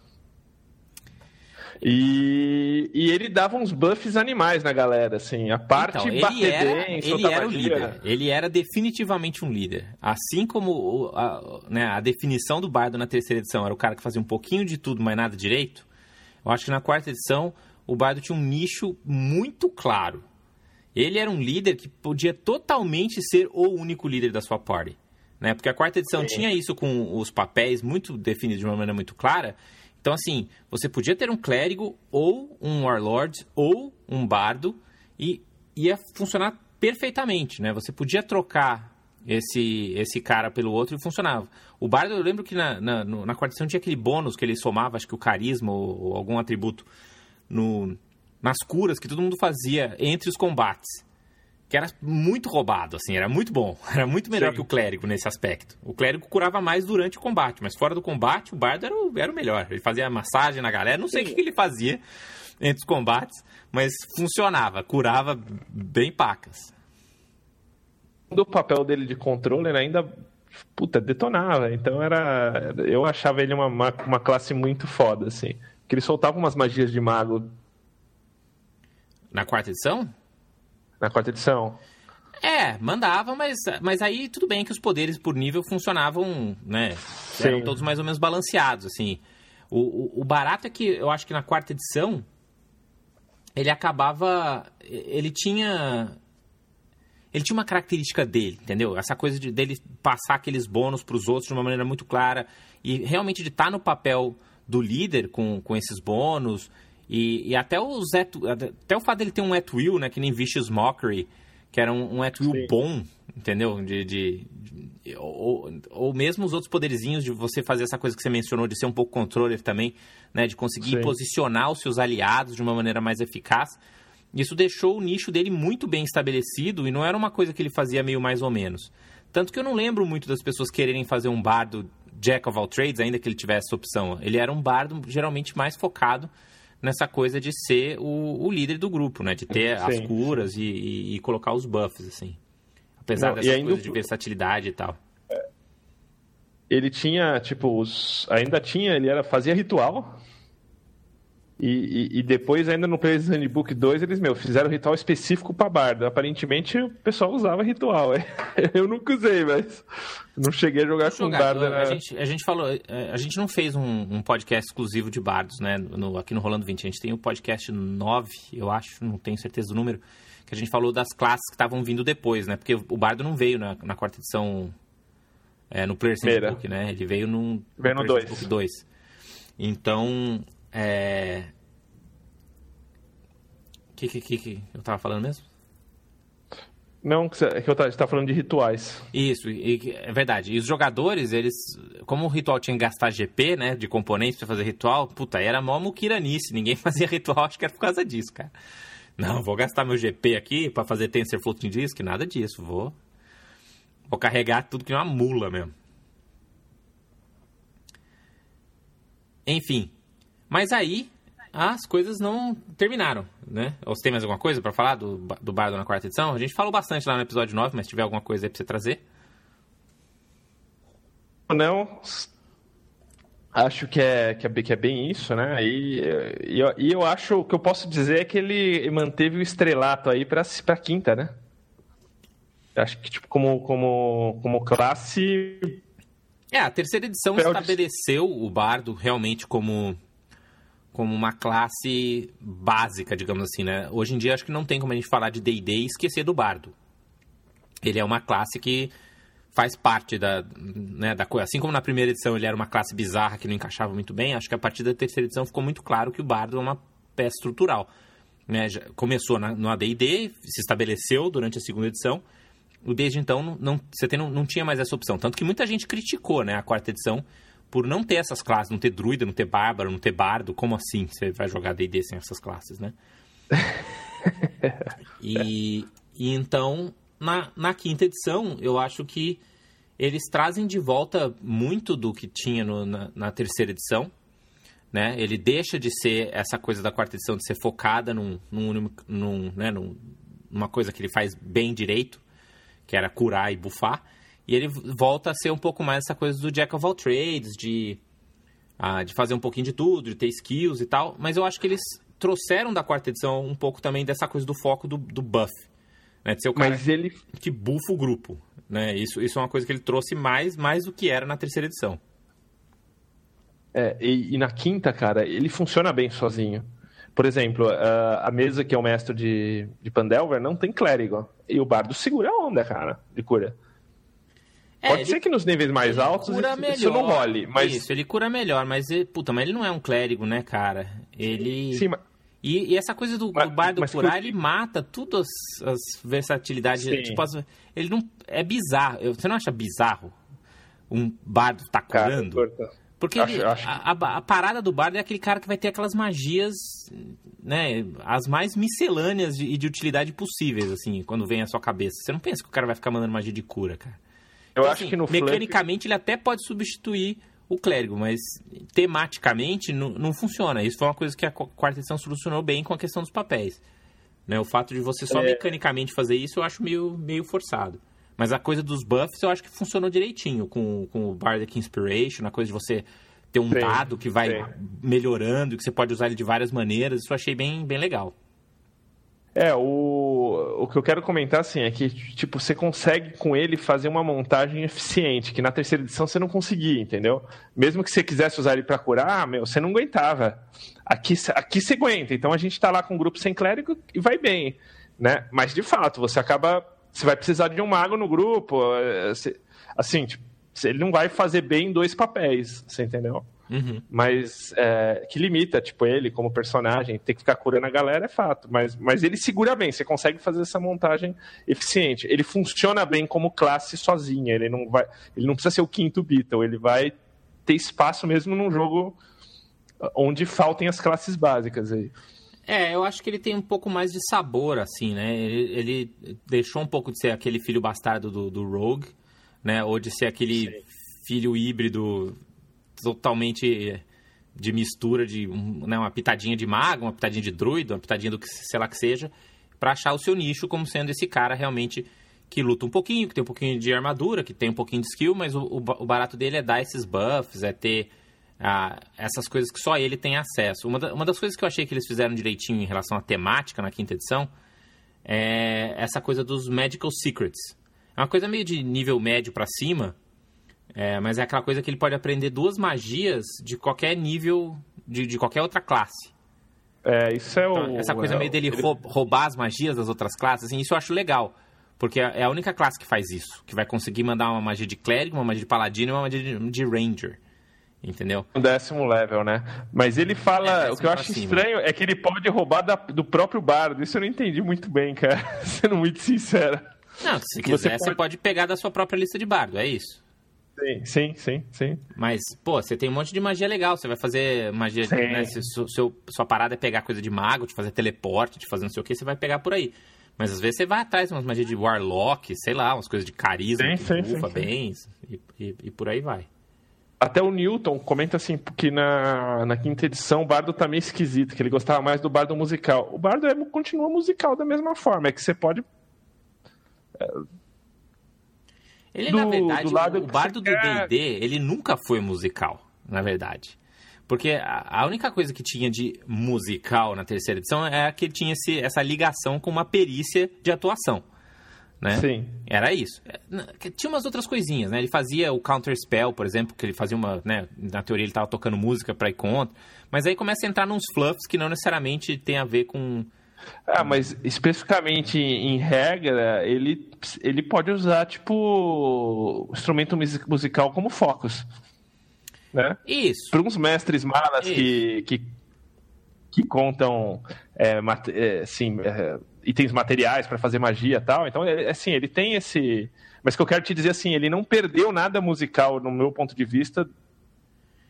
E, e ele dava uns buffs animais na galera, assim. A parte então, ele era, ele era o líder. Ele era definitivamente um líder. Assim como a, né, a definição do Bardo na terceira edição era o cara que fazia um pouquinho de tudo, mas nada direito. Eu acho que na quarta edição o Bardo tinha um nicho muito claro. Ele era um líder que podia totalmente ser o único líder da sua party. Né? Porque a quarta edição Sim. tinha isso com os papéis muito definidos de uma maneira muito clara. Então, assim, você podia ter um clérigo, ou um warlord, ou um bardo, e ia funcionar perfeitamente, né? Você podia trocar esse, esse cara pelo outro e funcionava. O bardo, eu lembro que na, na, na quarta edição tinha aquele bônus que ele somava, acho que o carisma ou, ou algum atributo no, nas curas que todo mundo fazia entre os combates que era muito roubado, assim, era muito bom. Era muito melhor Sim. que o clérigo nesse aspecto. O clérigo curava mais durante o combate, mas fora do combate, o bardo era o, era o melhor. Ele fazia massagem na galera, não sei o que, que ele fazia entre os combates, mas funcionava, curava bem pacas. Do papel dele de controller ainda puta, detonava. Então era. Eu achava ele uma, uma, uma, classe muito foda, assim. Que ele soltava umas magias de mago. Na quarta edição? na quarta edição. É, mandava, mas, mas aí tudo bem que os poderes por nível funcionavam, né? Sim. Eram todos mais ou menos balanceados, assim. O, o, o, barato é que eu acho que na quarta edição ele acabava. Ele tinha. Ele tinha uma característica dele, entendeu? Essa coisa de, dele passar aqueles bônus para os outros de uma maneira muito clara e realmente de estar tá no papel do líder com, com esses bônus e, e até, o Zé, até o fato dele ter um at will, né? Que nem Vicious Mockery, que era um, um at will Sim. bom, entendeu? De, de, de ou, ou mesmo os outros poderizinhos de você fazer essa coisa que você mencionou, de ser um pouco controller também, né? De conseguir Sim. posicionar os seus aliados de uma maneira mais eficaz. Isso deixou o nicho dele muito bem estabelecido e não era uma coisa que ele fazia meio mais ou menos. Tanto que eu não lembro muito das pessoas quererem fazer um bardo Jack of all trades, ainda que ele tivesse essa opção. Ele era um bardo geralmente mais focado nessa coisa de ser o, o líder do grupo, né? De ter sim, as curas e, e, e, colocar os buffs, assim. Apesar Não, dessas coisas de versatilidade e tal. Ele tinha, tipo, os... ainda tinha, ele era, fazia ritual, e, e, e, depois, ainda no Players Handbook 2, eles, meu, fizeram ritual específico para bardo. Aparentemente, o pessoal usava ritual. É. Eu nunca usei, mas não cheguei a jogar com bardo. Né? A, gente, a gente falou, é, a gente não fez um, um podcast exclusivo de bardos, né? No, aqui no Rolando 20. A gente tem o podcast 9, eu acho, não tenho certeza do número, que a gente falou das classes que estavam vindo depois, né? Porque o bardo não veio na, na quarta edição é, no Players Handbook, né? Ele veio num veio no 2. 2. Então, é... O que, que, que, que eu tava falando mesmo? Não, que eu estava falando de rituais. Isso, e, é verdade. E os jogadores, eles. Como o ritual tinha que gastar GP, né? De componentes para fazer ritual, puta, era mó muquiranice. Ninguém fazia ritual, acho que era por causa disso, cara. Não, vou gastar meu GP aqui para fazer Tensor Floating Disk, nada disso. Vou. Vou carregar tudo que é uma mula mesmo. Enfim, mas aí, as coisas não terminaram, né? Ou você tem mais alguma coisa para falar do, do Bardo na quarta edição? A gente falou bastante lá no episódio 9, mas se tiver alguma coisa aí pra você trazer. Não, acho que é, que é, que é bem isso, né? E, e, eu, e eu acho, o que eu posso dizer é que ele manteve o estrelato aí pra, pra quinta, né? Acho que, tipo, como, como, como classe... É, a terceira edição estabeleceu o Bardo realmente como como uma classe básica, digamos assim, né? Hoje em dia acho que não tem como a gente falar de D&D e esquecer do bardo. Ele é uma classe que faz parte da, né, da coisa. Assim como na primeira edição ele era uma classe bizarra que não encaixava muito bem, acho que a partir da terceira edição ficou muito claro que o bardo é uma peça estrutural. Né? Começou na, no AD&D, se estabeleceu durante a segunda edição, desde então não, não, você tem, não, não tinha mais essa opção. Tanto que muita gente criticou né, a quarta edição, por não ter essas classes, não ter druida, não ter bárbaro, não ter bardo. Como assim você vai jogar D&D sem essas classes, né? e, e, então, na, na quinta edição, eu acho que eles trazem de volta muito do que tinha no, na, na, terceira edição. Né? Ele deixa de ser essa coisa da quarta edição, de ser focada num, num, num, né, num, numa coisa que ele faz bem direito, que era curar e bufar. E ele volta a ser um pouco mais essa coisa do Jack of all trades, de, ah, de fazer um pouquinho de tudo, de ter skills e tal. Mas eu acho que eles trouxeram da quarta edição um pouco também dessa coisa do foco do, do buff. Né? De ser o cara Mas ele... que bufa o grupo. Né? Isso, isso é uma coisa que ele trouxe mais, mais do que era na terceira edição. É, e, e na quinta, cara, ele funciona bem sozinho. Por exemplo, a, mesa que é o mestre de, de Pandelver não tem clérigo. E o bardo segura a onda, cara, de cura. É, Pode ele, ser que nos níveis mais altos isso, melhor, isso, não role, mas... Isso, ele cura melhor, mas, ele, puta, mas ele não é um clérigo, né, cara? Ele... Sim, mas... E, e essa coisa do, mas, do bardo curar, ele mata tudo as, as versatilidades. Sim. Tipo, as, ele não... É bizarro. Você não acha bizarro um bardo tá curando? Cara, porque acho, ele, acho... A, a, a, parada do bardo é aquele cara que vai ter aquelas magias, né, as mais miscelâneas e de, de, utilidade possíveis, assim, quando vem à sua cabeça. Você não pensa que o cara vai ficar mandando magia de cura, cara. Eu então, acho assim, que no mecanicamente ele até pode substituir o clérigo, mas tematicamente não, não funciona. Isso foi uma coisa que a quarta edição solucionou bem com a questão dos papéis. Né? O fato de você só é... mecanicamente fazer isso eu acho meio, meio forçado. Mas a coisa dos buffs eu acho que funcionou direitinho com, com o Bardic Inspiration, a coisa de você ter um sim, dado que vai sim. melhorando, que você pode usar ele de várias maneiras. Isso eu achei bem, bem legal. É, o, o que eu quero comentar assim é que tipo, você consegue com ele fazer uma montagem eficiente, que na terceira edição você não conseguia, entendeu? Mesmo que você quisesse usar ele para curar, meu, você não aguentava. Aqui, aqui você aguenta, então a gente está lá com um grupo sem clérigo e vai bem, né? Mas de fato, você acaba. Você vai precisar de um mago no grupo. Eh, assim, tipo, ele não vai fazer bem dois papéis, você entendeu? Uhum. Mas é, que limita, tipo, ele como personagem, ter que ficar curando a galera é fato. Mas, mas ele segura bem, você consegue fazer essa montagem eficiente. Ele funciona bem como classe sozinha, ele não vai. Ele não precisa ser o quinto Beatle, ele vai ter espaço mesmo num jogo onde faltem as classes básicas aí. É, eu acho que ele tem um pouco mais de sabor, assim, né? Ele, ele deixou um pouco de ser aquele filho bastardo do, do Rogue, né? Ou de ser aquele Sim. filho híbrido totalmente de mistura de né, uma pitadinha de mago, uma pitadinha de druido, uma pitadinha do que sei lá que seja, para achar o seu nicho como sendo esse cara realmente que luta um pouquinho, que tem um pouquinho de armadura, que tem um pouquinho de skill, mas o, o barato dele é dar esses buffs, é ter ah, essas coisas que só ele tem acesso. Uma, da, uma das coisas que eu achei que eles fizeram direitinho em relação à temática na quinta edição é essa coisa dos Magical Secrets. É uma coisa meio de nível médio para cima, é, mas é aquela coisa que ele pode aprender duas magias de qualquer nível, de, de qualquer outra classe. É, isso é então, o. Essa coisa é, meio dele ele... roubar as magias das outras classes, assim, isso eu acho legal. Porque é a única classe que faz isso. Que vai conseguir mandar uma magia de clérigo, uma magia de paladino e uma magia de, de ranger. Entendeu? Um décimo level, né? Mas ele fala. É, o que eu acho cima. estranho é que ele pode roubar da, do próprio bardo. Isso eu não entendi muito bem, cara. Sendo muito sincero. Não, se quiser, você pode... você pode pegar da sua própria lista de bardo, é isso. Sim, sim, sim, sim. Mas, pô, você tem um monte de magia legal. Você vai fazer magia. Né, se seu, sua parada é pegar coisa de mago, de fazer teleporte, de fazer não sei o que, você vai pegar por aí. Mas às vezes você vai atrás de umas magias de Warlock, sei lá, umas coisas de carisma, sim, sim, ufa sim, bem, e, e, e, por aí vai. Até o Newton comenta assim que na, na quinta edição o Bardo tá meio esquisito, que ele gostava mais do Bardo musical. O Bardo é, continua musical da mesma forma, é que você pode. É, ele, do, na verdade, o, o Bardo do D&D, ele nunca foi musical, na verdade. Porque a, a, única coisa que tinha de musical na terceira edição é que ele tinha esse, essa ligação com uma perícia de atuação né? Sim. Era isso. É, tinha umas outras coisinhas, né? Ele fazia o Counter Spell, por exemplo, que ele fazia uma, né? Na teoria ele estava tocando música para ir contra. Mas aí começa a entrar nos fluffs que não necessariamente tem a ver com... Ah, mas especificamente em regra, ele, ele pode usar, tipo, instrumento musical como focus. Né? Isso. Para uns mestres malas que, que, que contam, é, é, assim, é, itens materiais para fazer magia e tal. Então, é, assim, ele tem esse. Mas que eu quero te dizer assim, ele não perdeu nada musical, no meu ponto de vista,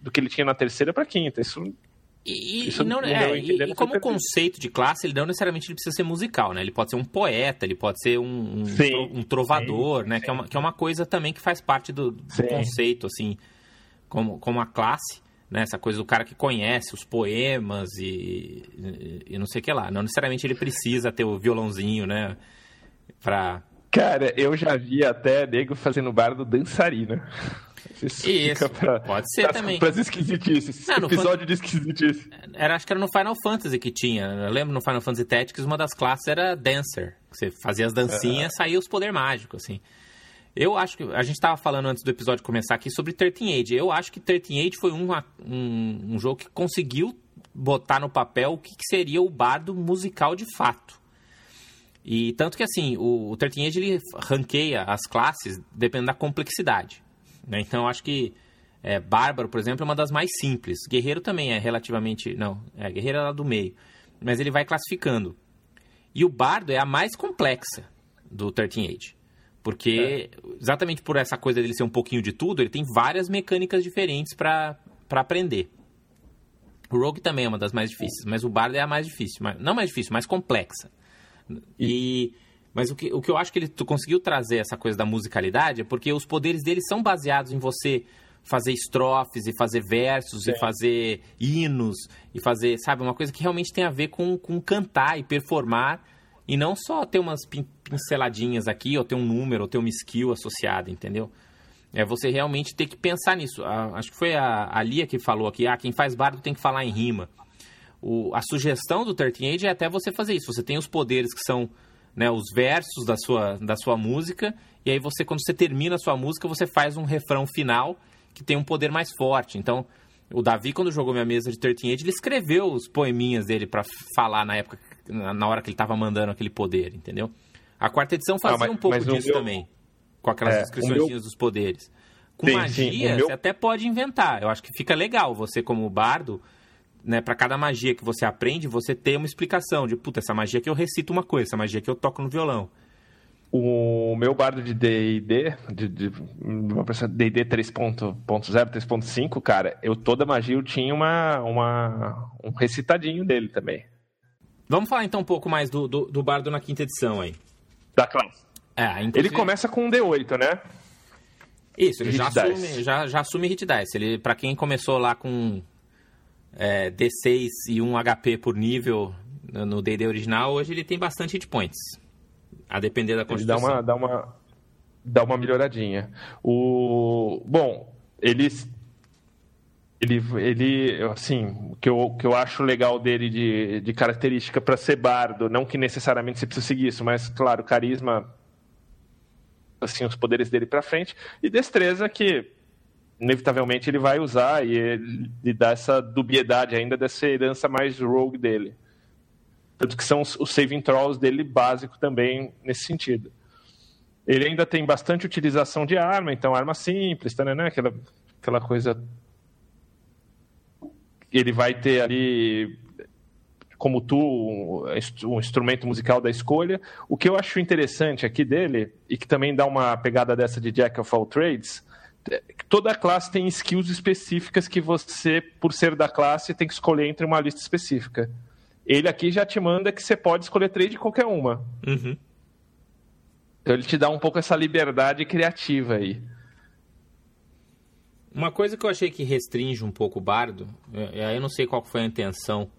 do que ele tinha na terceira para quinta. Isso. E, e, não, é, e, e como conceito de classe, ele não necessariamente ele precisa ser musical, né? Ele pode ser um poeta, ele pode ser um, um, sim, um trovador, sim, né? Sim. Que, é uma, que é uma coisa também que faz parte do, do conceito, assim, como, como a classe né? Essa coisa do cara que conhece os poemas e, e, não sei o que lá. Não necessariamente ele precisa ter o violãozinho, né? Pra... Cara, eu já vi até nego fazendo bardo dançarina. Isso, Isso pra, pode ser também. Para as esquisitices. Não, episódio fan... de esquisitice. Era, acho que era no Final Fantasy que tinha. Eu lembro no Final Fantasy Tactics, uma das classes era Dancer. Você fazia as dancinhas, uh saía os poderes mágicos, assim. Eu acho que. A gente estava falando antes do episódio começar aqui sobre 13 Age. Eu acho que 13 Age foi um, um, um jogo que conseguiu botar no papel o que, que, seria o bardo musical de fato. E tanto que assim, o, o 13 Age ele ranqueia as classes dependendo da complexidade. Né? Então acho que é, Bárbaro, por exemplo, é uma das mais simples. Guerreiro também é relativamente. Não, é, Guerreiro é lá do meio. Mas ele vai classificando. E o Bardo é a mais complexa do 13 Age. Porque, é. exatamente por essa coisa dele ser um pouquinho de tudo, ele tem várias mecânicas diferentes para aprender. O Rogue também é uma das mais difíceis, mas o Bard é a mais difícil. Não mais difícil, mais complexa. E, mas o que, o que eu acho que ele conseguiu trazer essa coisa da musicalidade é porque os poderes dele são baseados em você fazer estrofes e fazer versos e fazer hinos e fazer, sabe, uma coisa que realmente tem a ver com, com cantar e performar e não só ter umas pinceladinhas aqui, ou ter um número, ou ter uma skill associada, entendeu? É você realmente ter que pensar nisso. A, acho que foi a, a Lia que falou aqui, ah, quem faz bardo tem que falar em rima. O, a sugestão do 13 Age é até você fazer isso. Você tem os poderes que são né, os versos da sua, da sua música, e aí você, quando você termina a sua música, você faz um refrão final que tem um poder mais forte. Então, o Davi, quando jogou minha mesa de 13 Age, ele escreveu os poeminhas dele para falar na época na hora que ele estava mandando aquele poder, entendeu? A quarta edição fazia ah, mas, um pouco disso meu... também, com aquelas é, inscrições meu... dos poderes. Com sim, magia, sim, meu... você até pode inventar. Eu acho que fica legal você, como bardo, né, para cada magia que você aprende, você ter uma explicação de, puta, essa magia que eu recito uma coisa, essa magia que eu toco no violão. O meu bardo de D&D, de, de, D&D 3.0, 3.5, cara, eu toda magia eu tinha uma, uma, um recitadinho dele também. Vamos falar então um pouco mais do, do, do bardo na quinta edição aí. Da classe. É, inclusive... Ele começa com um D8, né? Isso, ele já assume, já, já assume hit dice. Ele, pra quem começou lá com é, D6 e 1 HP por nível no D&D original, hoje ele tem bastante hit points. A depender da constituição. Ele dá uma, dá uma, dá uma melhoradinha. O... Bom, eles ele, ele assim, o que eu, que eu acho legal dele de, de característica para ser bardo, não que necessariamente você precisa seguir isso, mas, claro, carisma, assim, os poderes dele para frente, e destreza que, inevitavelmente, ele vai usar e ele dá essa dubiedade ainda dessa herança mais rogue dele. Tanto que são os, saving throws dele básico também nesse sentido. Ele ainda tem bastante utilização de arma, então arma simples, tá, né? aquela, aquela coisa ele vai ter ali como tu, um instrumento musical da escolha. O que eu acho interessante aqui dele, e que também dá uma pegada dessa de Jack of All Trades, toda classe tem skills específicas que você, por ser da classe, tem que escolher entre uma lista específica. Ele aqui já te manda que você pode escolher três de qualquer uma. Uhum. Então ele te dá um pouco essa liberdade criativa aí. Uma coisa que eu achei que restringe um pouco o bardo, é, é, eu não sei qual foi a intenção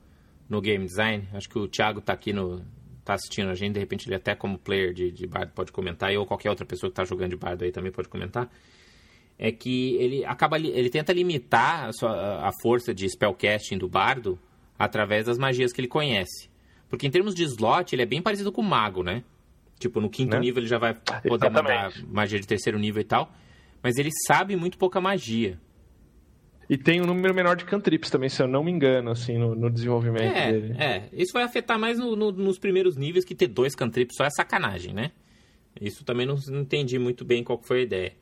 no game design, acho que o Thiago tá aqui no. tá assistindo a gente, de repente ele até como player de, de bardo pode comentar, ou qualquer outra pessoa que tá jogando de bardo aí também pode comentar. É que ele acaba. ele tenta limitar a, sua, a força de spellcasting do bardo através das magias que ele conhece. Porque em termos de slot, ele é bem parecido com o mago, né? Tipo, no quinto né? nível ele já vai poder Exatamente. mandar magia de terceiro nível e tal. Mas ele sabe muito pouca magia. E tem um número menor de cantrips também, se eu não me engano, assim, no, no desenvolvimento é, dele. É, isso vai afetar mais no, no, nos primeiros níveis, que ter dois cantrips só é sacanagem, né? Isso também não, não entendi muito bem qual foi a ideia.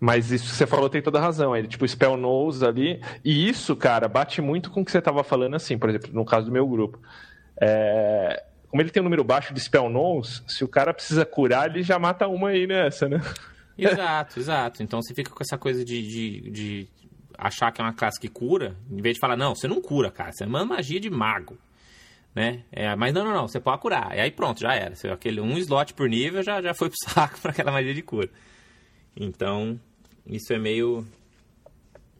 Mas isso que você falou tem toda razão. Ele, tipo, spell nose ali. E isso, cara, bate muito com o que você estava falando, assim, por exemplo, no caso do meu grupo. É... Como ele tem um número baixo de spell nose, se o cara precisa curar, ele já mata uma aí nessa, né? Exato, exato. Então você fica com essa coisa de, de, de, achar que é uma classe que cura, em vez de falar, não, você não cura, cara, você manda magia de mago. Né? É, mas não, não, não, você pode curar. E aí pronto, já era. Você, aquele um slot por nível já, já foi pro saco para aquela magia de cura. Então, isso é meio.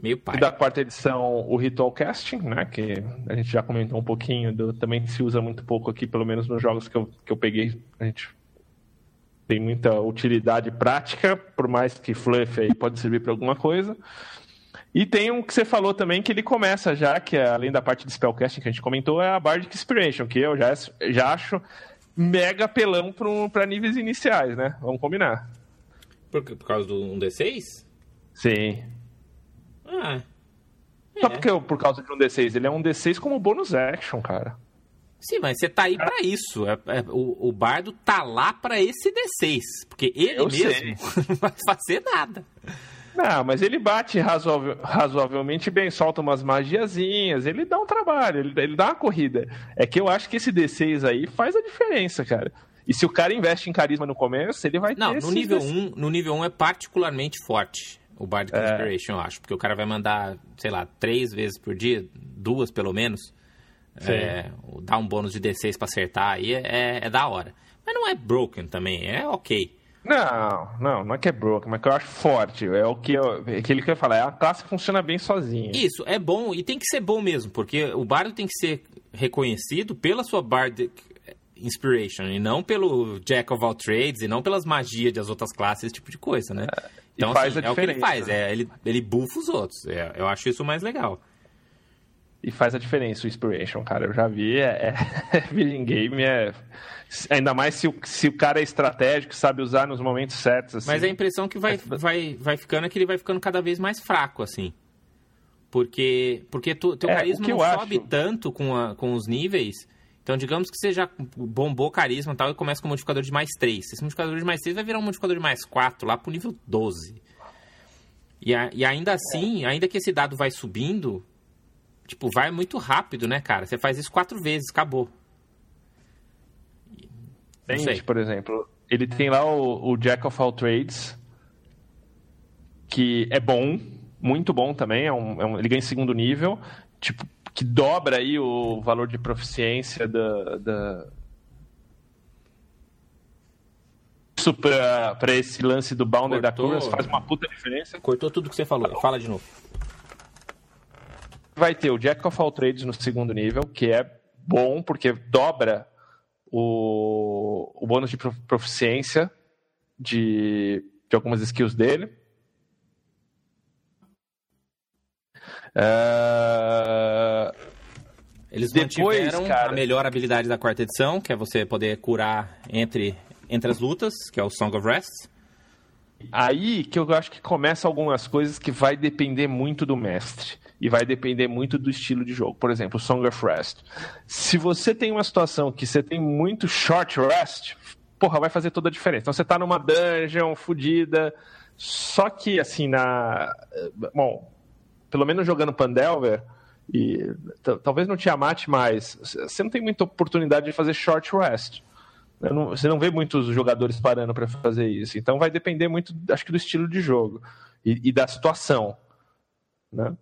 meio pai. E da quarta edição, o Ritual Casting, né? Que a gente já comentou um pouquinho, do, também se usa muito pouco aqui, pelo menos nos jogos que eu, que eu peguei. A gente tem muita utilidade prática, por mais que fluff aí pode servir para alguma coisa. E tem um que você falou também que ele começa já, que é, além da parte de spellcasting que a gente comentou, é a Bardic Inspiration, que eu já, já acho mega apelão para níveis iniciais, né? Vamos combinar. Por, por causa do 1D6? Sim. Ah. É. Só porque por causa de um D6, ele é um D6 como bônus action, cara. Sim, mas você tá aí para isso. É, é, o, o bardo tá lá para esse D6. Porque ele Eu mesmo não vai fazer nada. Não, mas ele bate razoável, razoavelmente bem, solta umas magiazinhas, ele dá um trabalho, ele, ele dá uma corrida. É que eu acho que esse D6 aí faz a diferença, cara. E se o cara investe em carisma no começo, ele vai não, ter. No nível 1, no nível 1 é particularmente forte o Bardic é. Inspiration, eu acho. Porque o cara vai mandar, sei lá, três vezes por dia, duas pelo menos. É, dar um bônus de D6 pra acertar aí é, é, é, da hora. Mas não é broken também, é ok. Não, não, não é que é broken, mas que eu acho forte. É o que eu, é aquele que eu falar, é a classe que funciona bem sozinha. Isso, é bom e tem que ser bom mesmo, porque o bardo tem que ser reconhecido pela sua Bardic Inspiration e não pelo Jack of all trades e não pelas magias das outras classes, esse tipo de coisa, né? É, então, faz assim, é o que ele faz, é, ele, ele bufa os outros. É, eu acho isso mais legal. E faz a diferença o Inspiration, cara. Eu já vi, é, é game, é. Ainda mais se o, se o cara é estratégico, sabe usar nos momentos certos. Assim. Mas a impressão que vai, é... vai, vai ficando é que ele vai ficando cada vez mais fraco, assim. Porque, porque tu, teu é, carisma não sobe acho... tanto com, a, com os níveis. Então, digamos que você já bombou carisma e tal e começa com um modificador de mais 3. Esse modificador de mais 3 vai virar um modificador de mais 4 lá pro nível 12. E, a, e ainda assim, ainda que esse dado vai subindo, Tipo, vai muito rápido, né, cara? Você faz isso quatro vezes, acabou. Tem, por exemplo, ele tem lá o, o, Jack of All Trades, que é bom, muito bom também, é um, é um, ele ganha em segundo nível, tipo, que dobra aí o valor de proficiência da... da... Isso para esse lance do Bounder da Curas faz uma puta diferença. Cortou tudo que você falou, fala de novo vai ter o Jack of All Trades no segundo nível, que é bom porque dobra o, o bônus de proficiência de, de algumas skills dele. Uh... Eles Depois, mantiveram cara... a melhor habilidade da quarta edição, que é você poder curar entre, entre as lutas, que é o Song of Rest. Aí que eu acho que começa algumas coisas que vai depender muito do mestre e vai depender muito do estilo de jogo. Por exemplo, Song of Rest. Se você tem uma situação que você tem muito short rest, porra, vai fazer toda a diferença. Então você tá numa dungeon fodida, só que assim, na. Bom, pelo menos jogando Pandelver, e talvez no Tiamat mais, você não tem muita oportunidade de fazer short rest. Não, você não vê muitos jogadores parando para fazer isso. Então vai depender muito, acho que, do estilo de jogo e, e da situação. Né?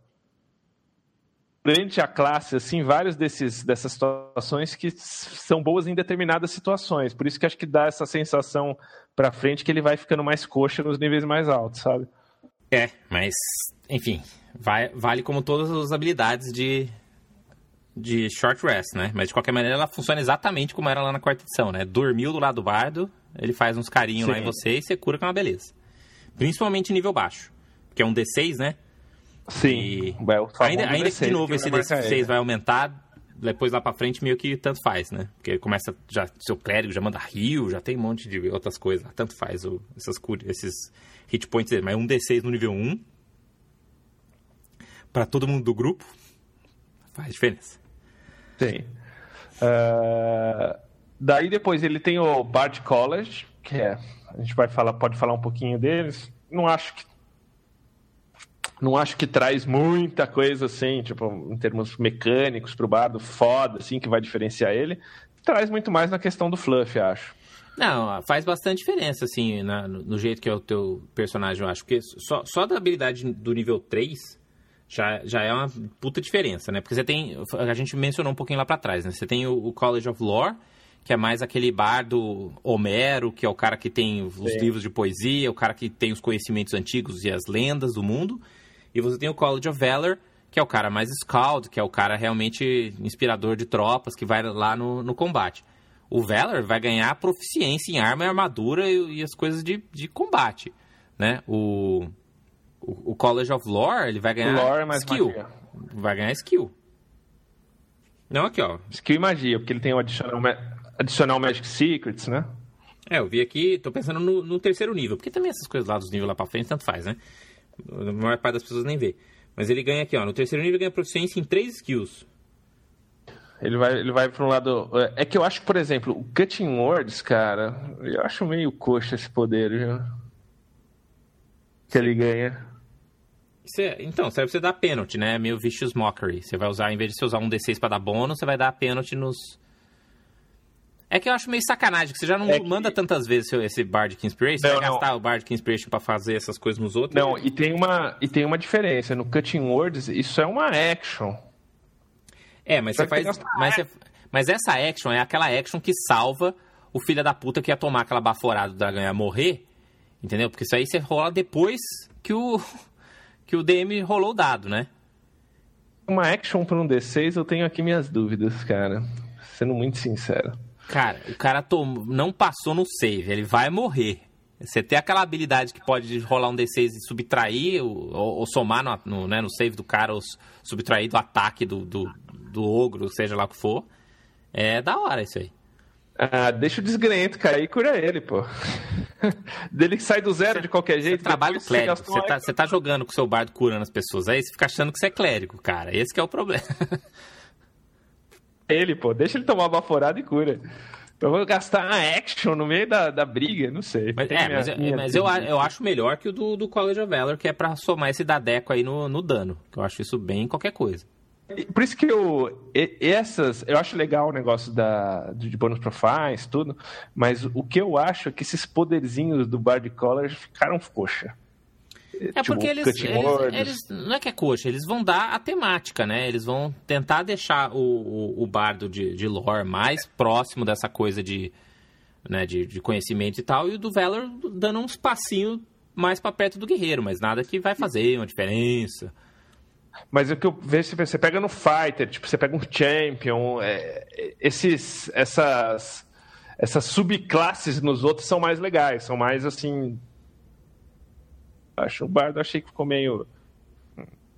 frente à classe, assim, várias desses, dessas situações que são boas em determinadas situações. Por isso que acho que dá essa sensação para frente que ele vai ficando mais coxa nos níveis mais altos, sabe? É, mas, enfim, vai, vale como todas as habilidades de, de short rest, né? Mas de qualquer maneira ela funciona exatamente como era lá na quarta edição, né? Dormiu do lado do bardo, ele faz uns carinhos lá em você e você cura com uma beleza. Principalmente nível baixo, que é um D6, né? Sim. E É famoso ainda, ainda que D6 de novo que esse vai marcar D6 ele. vai aumentar, depois lá pra frente meio que tanto faz, né? Porque começa já seu clérigo já manda rio, já tem um monte de outras coisas, tanto faz o, essas esses hit points dele, mas um D6 no nível 1 pra todo mundo do grupo faz diferença. Sim. Ah, daí depois ele tem o Bard College, que é. A gente vai falar, pode falar um pouquinho deles. Não acho que. Não acho que traz muita coisa assim, tipo, em termos mecânicos pro bardo, foda, assim, que vai diferenciar ele. Traz muito mais na questão do fluff, acho. Não, faz bastante diferença, assim, na- no, no jeito que é o teu personagem, eu acho. Porque só, só da habilidade do nível 3 já, já é uma puta diferença, né? Porque você tem. A gente mencionou um pouquinho lá pra trás, né? Você tem o, College of Lore, que é mais aquele bardo Homero, que é o cara que tem os Sim. livros de poesia, o cara que tem os conhecimentos antigos e as lendas do mundo. E você tem o College of Valor, que é o cara mais Scald, que é o cara realmente inspirador de tropas, que vai lá no, no combate. O Valor vai ganhar proficiência em arma e armadura e, e as coisas de, de combate, né? O, o, o College of Lore, ele vai ganhar Lore é mais skill. magia. Vai ganhar skill. Não, aqui, ó. Skill e magia, porque ele tem o adicional, adicional Magic Secrets, né? É, eu vi aqui, tô pensando no, no terceiro nível, porque também essas coisas lá dos níveis lá pra frente, tanto faz, né? A maior parte das pessoas nem vê. Mas ele ganha aqui, ó, no terceiro nível ele ganha proficiência em três skills. Ele vai, ele vai para um lado. É que eu acho que, por exemplo, o Cutting Words, cara, eu acho meio coxa esse poder, viu? Que ele ganha. Então, serve pra você dar pênalti, né? Meio Vicious Mockery. Você vai usar, em vez de você usar um D6 pra dar bônus, você vai dar pênalti nos. É que eu acho meio sacanagem, que você já não É que- manda tantas vezes esse Bardic Inspiration. Você Não, vai não. gastar o Bardic Inspiration pra fazer essas coisas nos outros. Não, e tem uma, e tem uma diferença. No Cutting Words, isso é uma action. É, mas você faz. Mas, você- mas essa action é aquela action que salva o filho da puta que ia tomar aquela baforada do dragão e ia morrer. Entendeu? Porque isso aí você rola depois que o. que o DM rolou o dado, né? Uma action para um D6, eu tenho aqui minhas dúvidas, cara. Sendo muito sincero. Cara, o cara tom... não passou no save, ele vai morrer. Você tem aquela habilidade que pode rolar um D6 e subtrair, ou, ou- somar no, no, né, no save do cara, ou subtrair do ataque do, do, do ogro, seja lá o que for. É da hora isso aí. Ah, deixa o desgrenhento cair e cura ele, pô. Dele que sai do zero de qualquer jeito. Trabalho clérigo. Você tá, tá jogando com o seu bardo curando as pessoas aí, você fica achando que você é clérigo, cara. Esse que é o problema. ele, pô. Deixa ele tomar uma baforada e cura. Eu vou gastar uma action no meio da, da briga, não sei. Mas, é, minha- mas, eu- minha mas eu, a- eu acho melhor que o do, do College of Valor, que é pra somar esse dadeco aí no, no dano. Que eu acho isso bem em qualquer coisa. Por isso que eu. Essas. Eu acho legal o negócio da, de bonus profiles, tudo. Mas o que eu acho é que esses poderzinhos do Bard Collar ficaram coxa. É Tipo, porque eles, eles, eles- Não é que é coxa, eles vão dar a temática, né? Eles vão tentar deixar o, o, o bardo de, de lore mais próximo dessa coisa de, né, de, de conhecimento e tal, e o do Valor dando uns passinhos mais pra perto do guerreiro, mas nada que vai fazer uma diferença. Mas o que eu vejo, se você pega no Fighter, tipo, você pega um Champion, é, esses, essas, essas subclasses nos outros são mais legais, são mais assim. Acho o Bardo achei que ficou meio.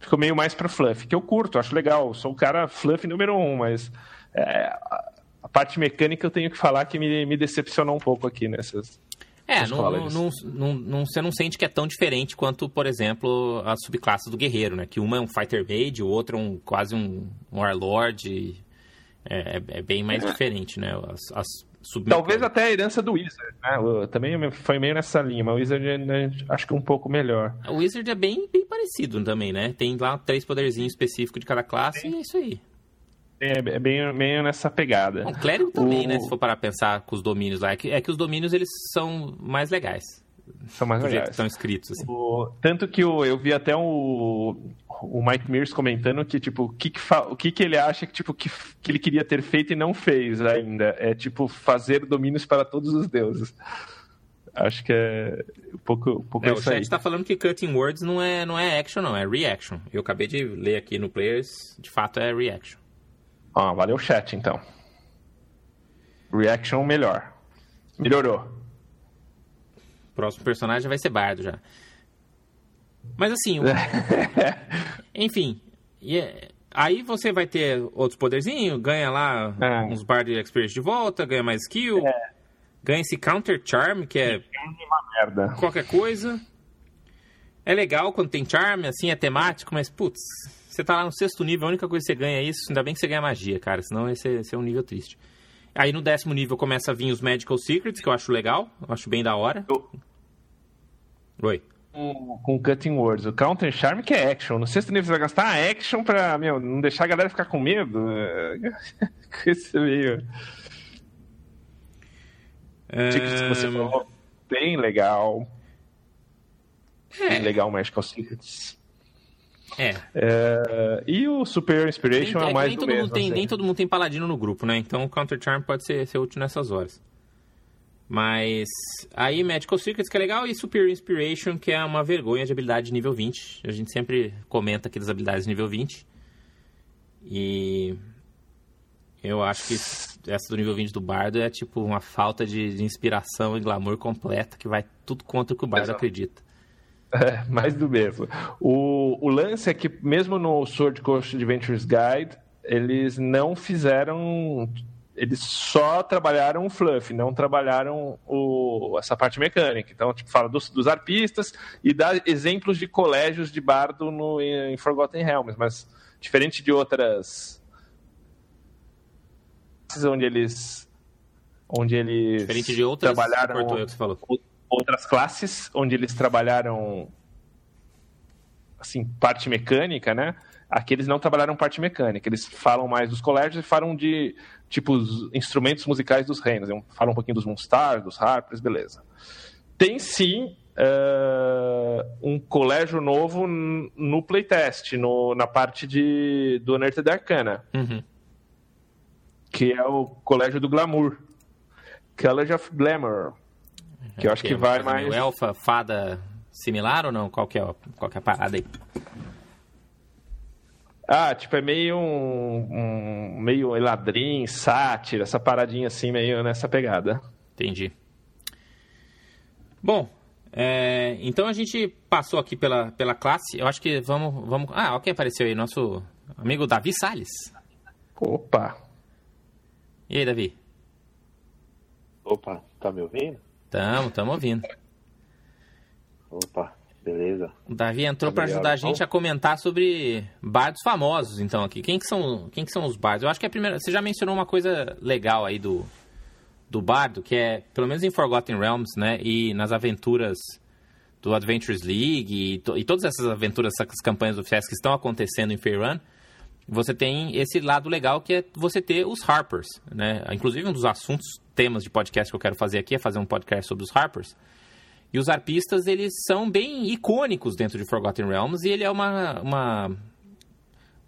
Ficou meio mais pra fluff, que eu curto, acho legal. Sou o cara fluff número um, mas é, a, a parte mecânica eu tenho que falar que me, me decepcionou um pouco aqui nessas. É, não, não, não, não- você não sente que é tão diferente quanto, por exemplo, as subclasses do guerreiro, né? Que uma é um Fighter Mage, o outro é um, quase um Warlord. e É, é- é bem mais diferente, né? As, as submecânicas. Talvez até a herança do Wizard, né? Também foi meio nessa linha, mas o Wizard né, acho que um pouco melhor. O Wizard é bem, bem parecido também, né? Tem lá três poderzinhos específicos de cada classe e é isso aí. É, é bem, meio nessa pegada. Bom, clérigo também, O- né? Se for parar pensar com os domínios lá. É que, é que os domínios, eles são mais legais. São mais Do legais. estão escritos, assim. O- tanto que o, eu vi até o, o Mike Mears comentando que, tipo, o que, que, fa- o que, que ele acha que, tipo, que, que ele queria ter feito e não fez ainda. É, tipo, fazer domínios para todos os deuses. Acho que é um pouco, um pouco É, o isso chat aí. está falando que Cutting Words não é, não é action, não, é reaction. Eu acabei de ler aqui no Players, de fato é reaction. Ah, valeu o chat, então. Reaction melhor. Melhorou. O próximo personagem vai ser Bardo já. Mas assim, o- enfim. e é- aí você vai ter outros poderzinhos, ganha lá É. uns Bard Experience de volta, ganha mais skill, ganha esse Counter Charm, que é Merda. qualquer coisa. É legal quando tem charm, assim, é temático, mas, putz, você tá lá no sexto nível, a única coisa que você ganha é isso, ainda bem que você ganha magia, cara, senão esse, esse é um nível triste. Aí no décimo nível começa a vir os Magical Secrets, que eu acho legal, eu acho bem da hora. Eu- Oi. Com, com Cutting Words. O Counter Charm que é action. No sexto nível você vai gastar action pra meu, não deixar a galera ficar com medo. Esse meio. Que você falou. Bem legal. Bem É, legal Magical Secrets. É. É, e o Superior Inspiration é é, mais nem do todo mesmo. mundo tem, assim. nem todo mundo tem paladino no grupo, né? Então o Counter Charm pode ser, ser útil nessas horas. Mas aí Magical Secrets que é legal e Superior Inspiration que é uma vergonha de habilidade de nível 20. A gente sempre comenta aqui das habilidades de nível 20. E eu acho que essa do nível 20 do Bardo é tipo uma falta de, de inspiração e glamour completa que vai tudo contra o que o Bardo Exato. acredita. É, mais do mesmo. O, o lance é que, mesmo no Sword Coast Adventures Guide, eles não fizeram. Eles só trabalharam o fluff, não trabalharam o, essa parte mecânica. Então, tipo, fala dos, dos arpistas e dá exemplos de colégios de bardo no, em Forgotten Realms, mas diferente de outras. onde eles. onde eles. Diferente de outras, trabalharam cortou você falou. Outras classes onde eles trabalharam assim parte mecânica, né? Aqui eles não trabalharam parte mecânica, eles falam mais dos colégios e falam de tipo os instrumentos musicais dos reinos, falam um pouquinho dos Moonstar, dos Harpers, beleza. Tem sim eh, um colégio novo no playtest, no, na parte de do Unearthed Arcana, Uhum. que é o colégio do Glamour, College of Glamour, que eu acho que é uma vai meio mais elfa, fada similar ou não? Qual que é, a- qual que é a parada aí? Ah, tipo, é meio um, um meio Eladrin, sátira, essa paradinha assim, meio nessa pegada. Entendi. Bom, é, então a gente passou aqui pela, pela classe. Eu acho que vamos, vamos. Ah, ó quem apareceu aí, nosso amigo Davi Salles. Opa! E aí, Davi? Opa, tá me ouvindo? Tamo, tamo ouvindo. Opa, beleza. O Davi entrou para ajudar a então? gente a comentar sobre bardos famosos, então, aqui. Quem que são, quem que são os bardos? Eu acho que a primeira. Você já mencionou uma coisa legal aí do, do bardo, que é, pelo menos em Forgotten Realms, né? E nas aventuras do Adventures League e, to- e todas essas aventuras, essas campanhas oficiais que estão acontecendo em Faerun, você tem esse lado legal que é você ter os Harpers, né? Inclusive um dos assuntos, temas de podcast que eu quero fazer aqui é fazer um podcast sobre os Harpers. E os arpistas, eles são bem icônicos dentro de Forgotten Realms e ele é uma, uma,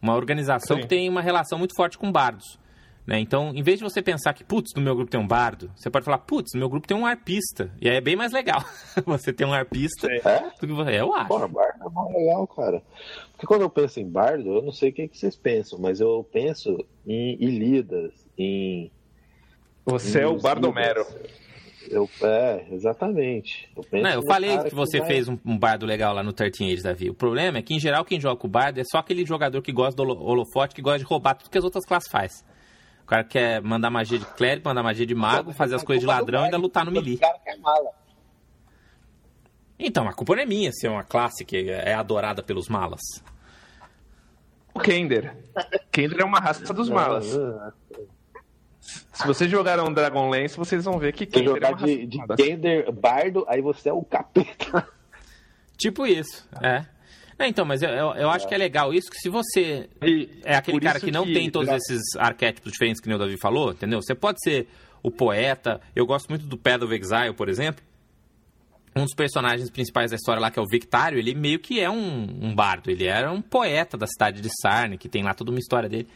uma organização Sim. que tem uma relação muito forte com bardos. Né? Então, em vez de você pensar que, putz, no meu grupo tem um bardo, você pode falar, putz, no meu grupo tem um arpista. E aí é bem mais legal você ter um arpista É? do que você. Eu acho. Porra, bardo é mó legal, cara. Porque quando eu penso em bardo, eu não sei o que, que vocês pensam, mas eu penso em Ilidas, em. Você é o Bardomero. Eu, é, exatamente. Eu, penso Não, eu falei que você vai- fez um, um bardo legal lá no 13 Age, Davi. O problema é que, em geral, quem joga com o bardo é só aquele jogador que gosta do holo- holofote, que gosta de roubar tudo que as outras classes faz. O cara quer mandar magia de clérigo, mandar magia de mago, fazer as coisas de ladrão e ainda lutar no melee. O cara que é mala. Então, a culpa não é minha ser uma classe que é adorada pelos malas. O Kender. Kender é uma raça dos malas. Se vocês jogaram Dragonlance, vocês vão ver que é jogar uma raça de, de. Kender bardo, aí você é o capeta. Tipo isso, é. Não, então, mas eu, eu, eu acho que é legal isso, que se você E é aquele cara que não tem todos esses arquétipos diferentes que nem o Davi falou, entendeu? Você pode ser o poeta. Eu gosto muito do Path of Exile, por exemplo. Um dos personagens principais da história lá, que é o Victário, ele meio que é um, um bardo. Ele era um poeta da cidade de Sarne, que tem lá toda uma história dele.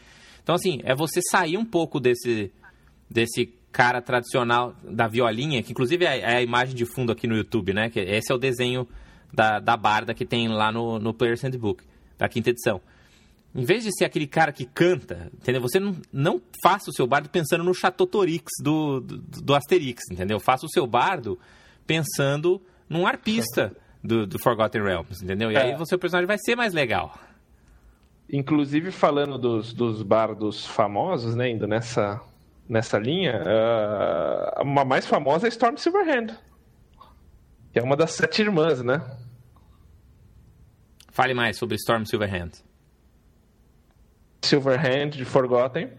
Então, assim, é você sair um pouco desse, desse cara tradicional da violinha, que inclusive é, é a imagem de fundo aqui no YouTube, né? Que esse é o desenho da, da barda que tem lá no, no Player's Handbook, da quinta edição. Em vez de ser aquele cara que canta, entendeu? Você não, não faça o seu bardo pensando no Chateau Torix do, do, do Asterix, entendeu? Faça o seu bardo pensando num arpista do, do Forgotten Realms, entendeu? E É. aí o seu personagem vai ser mais legal. Inclusive, falando dos, dos bardos famosos, né, indo nessa, nessa linha, ah, uma mais famosa é Storm Silverhand, que é uma das sete irmãs, né? Fale mais sobre Storm Silverhand. Silverhand de Forgotten.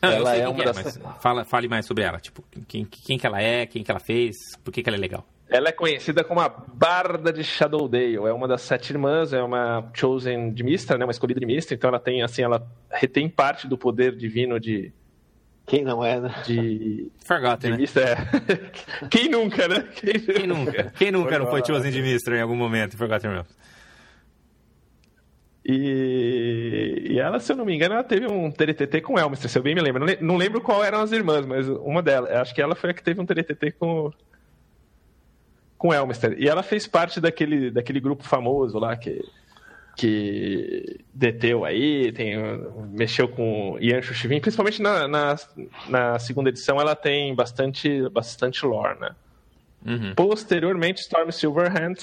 Eu Ela é uma é, das- fala, fale mais sobre ela. Tipo, quem, quem que ela é, quem que ela fez, por que, que ela é legal. Ela é conhecida como a Barda de Shadowdale. É uma das sete irmãs, é uma chosen de Mistra, né? Uma escolhida de Mistra. Então ela tem, assim, ela retém parte do poder divino de, Quem não é, né? de, Forgotten, de né? Mistra. É. Quem nunca, né? Quem nunca? Quem nunca não foi. Chosen de Mistra em algum momento em Forgotten Realms? E, e ela, se eu não me engano, ela teve um TTT com Elmister, se eu bem me lembro. Não, le- não lembro qual eram as irmãs, mas uma delas. Acho que ela foi a que teve um TTT com com Elmister. E ela fez parte daquele, daquele grupo famoso lá que que deteu aí, tem, mexeu com Ian Chuchivin, principalmente na, na, na segunda edição ela tem bastante, bastante lore, né? Uhum. Posteriormente, Storm Silverhand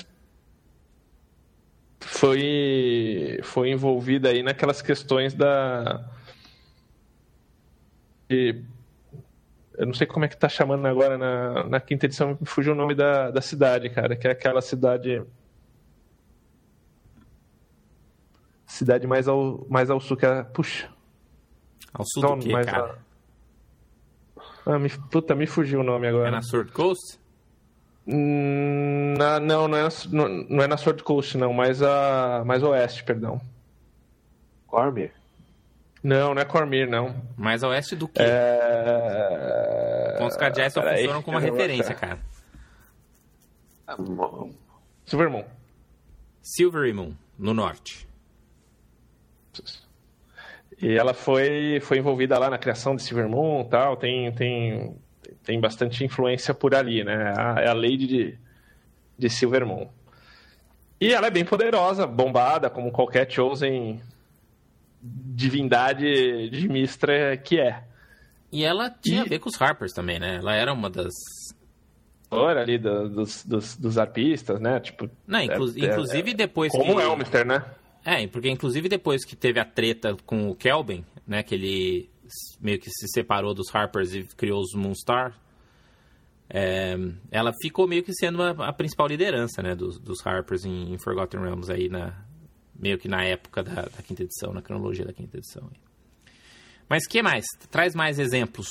foi, foi envolvida aí naquelas questões da. de- eu não sei como é que tá chamando agora na, na quinta edição, me fugiu o nome da, da cidade, cara, que é aquela cidade. Cidade mais ao, mais ao sul que é. Puxa. Ao sul não, do mais cara? a- Ah, me, puta, me fugiu o nome agora. É na Sword Coast? Hum, na- não, não é, na, não, não é na Sword Coast, não, mas a mais oeste, perdão. Cormir? Não, não é Cormir, não. Mais a oeste do que? É... Pontos cardeais só funcionam como uma referência, cara. Mo- Silvermoon. Silvery Moon, no norte. E ela foi, foi envolvida lá na criação de Silvermoon e tal, tem, tem, tem bastante influência por ali, né? É a Lady de, de Silvermoon. E ela é bem poderosa, bombada, como qualquer Chosen divindade de Mistra que é. E ela tinha E- a ver com os Harpers também, né? Ela era uma das. Fora ali do- dos, dos, dos arpistas, né? Tipo, Não, inclu- é- é- inclusive depois como que. é o Elmister, né? É, porque inclusive depois que teve a treta com o Kelvin, né? Que ele meio que se separou dos Harpers e criou os Moonstar. é, ela ficou meio que sendo a, a principal liderança, né? Dos, dos Harpers em, em Forgotten Realms aí, na, meio que na época da, da quinta edição, na cronologia da quinta edição. Mas que mais? Traz mais exemplos.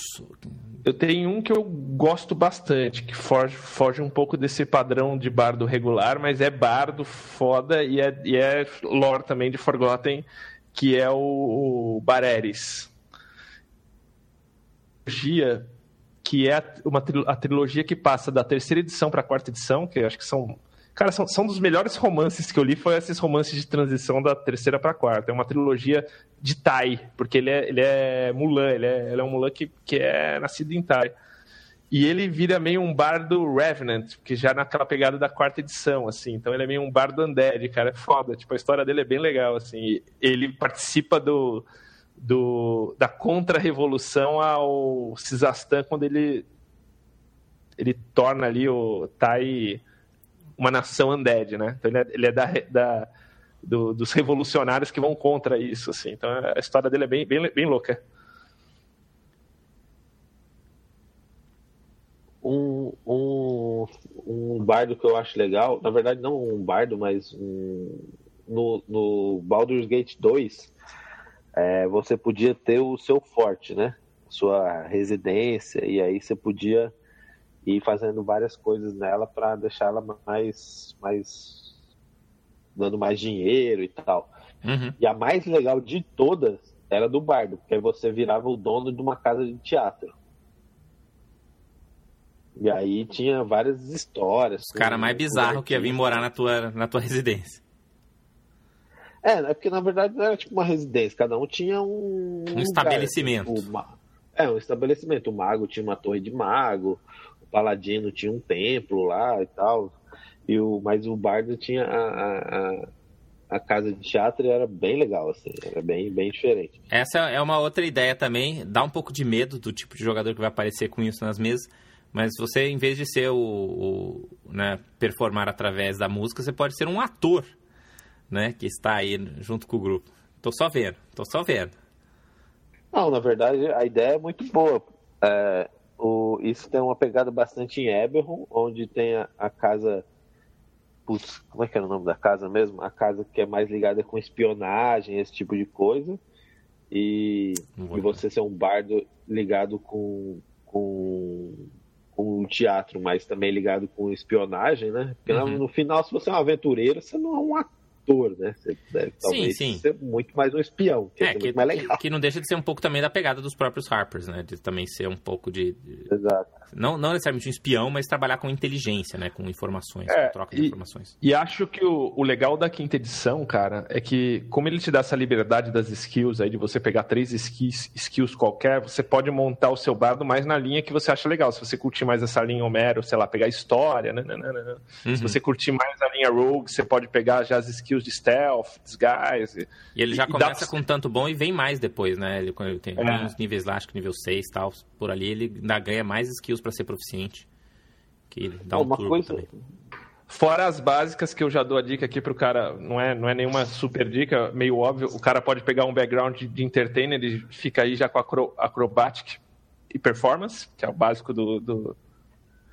Eu tenho um que eu gosto bastante, que foge, foge um pouco desse padrão de bardo regular, mas é bardo foda e é, e é lore também de Forgotten, que é o, o. Trilogia que é uma a trilogia que passa da terceira edição para a quarta edição, que acho que são Cara, são, são dos melhores romances que eu li, foi esses romances de transição da terceira para quarta. É uma trilogia de Tai, porque ele é, ele é Mulan, ele é, ele é um Mulan que, que é nascido em Tai. E ele vira meio um bardo Revenant, que já naquela pegada da quarta edição, assim. Então ele é meio um bardo undead, cara, é foda. Tipo, a história dele é bem legal, assim. Ele participa do, do da contra-revolução ao Cisastan quando ele ele torna ali o Tai uma nação undead, né? Então ele é, ele é da, da do, dos revolucionários que vão contra isso, assim. Então a história dele é bem, bem, bem louca. Um, um, um bardo que eu acho legal, na verdade não um bardo, mas um, no, no Baldur's Gate 2, é, você podia ter o seu forte, né? Sua residência, e aí você podia ir fazendo várias coisas nela para deixar ela mais, mais. dando mais dinheiro e tal. Uhum. E a mais legal de todas era do bardo, porque aí você virava o dono de uma casa de teatro. E aí tinha várias histórias. Os caras mais bizarros que ia vir morar na tua, na tua residência. É, é porque na verdade não era tipo uma residência, cada um tinha um. Um lugar, estabelecimento. tipo, uma- É, um estabelecimento. O mago tinha uma torre de mago, paladino tinha um templo lá e tal. E o, mas o bardo tinha a, a, a casa de teatro e era bem legal, assim, era bem, bem diferente. Essa é uma outra ideia também, dá um pouco de medo do tipo de jogador que vai aparecer com isso nas mesas, mas você, em vez de ser o, o né, performar através da música, você pode ser um ator, né, que está aí junto com o grupo. Tô só vendo, tô só vendo. Não, na verdade, a ideia é muito boa. É, o, isso tem uma pegada bastante em Eberron, onde tem a, a casa Putz, como é que era o nome da casa mesmo? A casa que é mais ligada com espionagem, esse tipo de coisa. E, e você ser um bardo ligado com, com, com o teatro, mas também ligado com espionagem, né? Porque uhum. no final, se você é um aventureiro, você não é um ator ator, né? Você deve talvez sim, sim. ser muito mais um espião, que é, é que, mais legal. Que não deixa de ser um pouco também da pegada dos próprios Harpers, né? De também ser um pouco de. Exato. Não, não necessariamente um espião, mas trabalhar com inteligência, né? Com informações, é, com troca de e, informações. E acho que o, o legal da quinta edição, cara, é que como ele te dá essa liberdade das skills aí, de você pegar três skills, skills qualquer, você pode montar o seu bardo mais na linha que você acha legal. Se você curtir mais essa linha Homero, sei lá, pegar história, né? né, né, né. Uhum. Se você curtir mais a linha Rogue, você pode pegar já as skills de stealth, disguise. E ele já e começa dá... com tanto bom e vem mais depois, né? Ele, ele tem é. uns níveis lá, acho que nível 6 e tal, por ali ele ainda ganha mais skills para ser proficiente. Que dá um Uma coisa... Também. Fora as básicas que eu já dou a dica aqui pro cara, não é, não é nenhuma super dica, meio óbvio, o cara pode pegar um background de, de entertainer, ele fica aí já com acro, acrobatic e performance, que é o básico do, do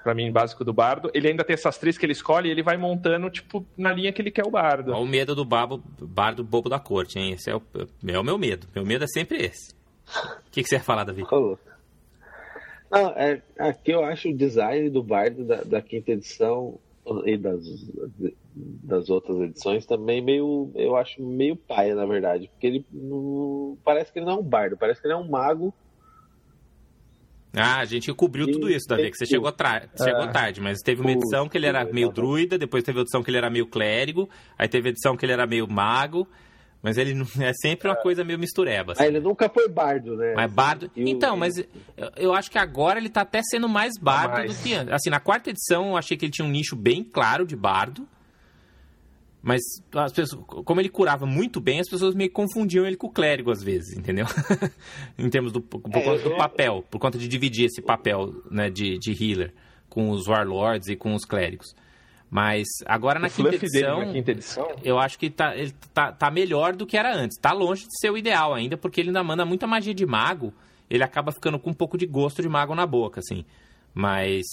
para mim, básico do bardo. Ele ainda tem essas três que ele escolhe e ele vai montando, tipo, na linha que ele quer o bardo. Olha o medo do babo, bardo bobo da corte, hein? Esse é o, é o meu medo. Meu medo é sempre esse. O que, que você ia falar, Davi? Não, é, aqui eu acho o design do bardo da, da quinta edição e das, das outras edições também meio, eu acho meio paia, na verdade. Porque ele não, parece que ele não é um bardo, parece que ele é um mago ah, a gente cobriu tudo isso, Davi, que você chegou, chegou é. tarde, mas teve uma edição que ele era meio druida, depois teve edição que ele era meio clérigo, aí teve edição que ele era meio mago, mas ele é sempre uma coisa meio mistureba. Assim. ele nunca foi bardo, né? Mas bardo. Então, mas eu, eu, acho que agora ele tá até sendo mais bardo mais. do que antes. Assim, na quarta edição eu achei que ele tinha um nicho bem claro de bardo. Mas as pessoas, como ele curava muito bem, as pessoas meio que confundiam ele com o clérigo às vezes, entendeu? em termos do, por é, conta do papel, por conta de dividir esse papel né, de, de healer com os warlords e com os clérigos. Mas agora na quinta, edição, na quinta, edição, eu acho que tá, ele tá, tá melhor do que era antes. Tá longe de ser o ideal ainda, porque ele ainda manda muita magia de mago. Ele acaba ficando com um pouco de gosto de mago na boca, assim. Mas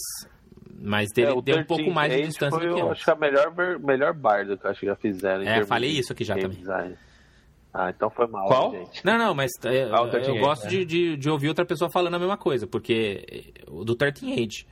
mas dele, é, deu um pouco mais de distância foi, do que eu acho que é o melhor, melhor bardo que eu acho que já fizeram. É, falei isso aqui já também. Design. Ah, então foi mal, Qual? gente. Não, não, mas é, eu, eu gosto é. de, de, de, ouvir outra pessoa falando a mesma coisa, porque o do 13 Age,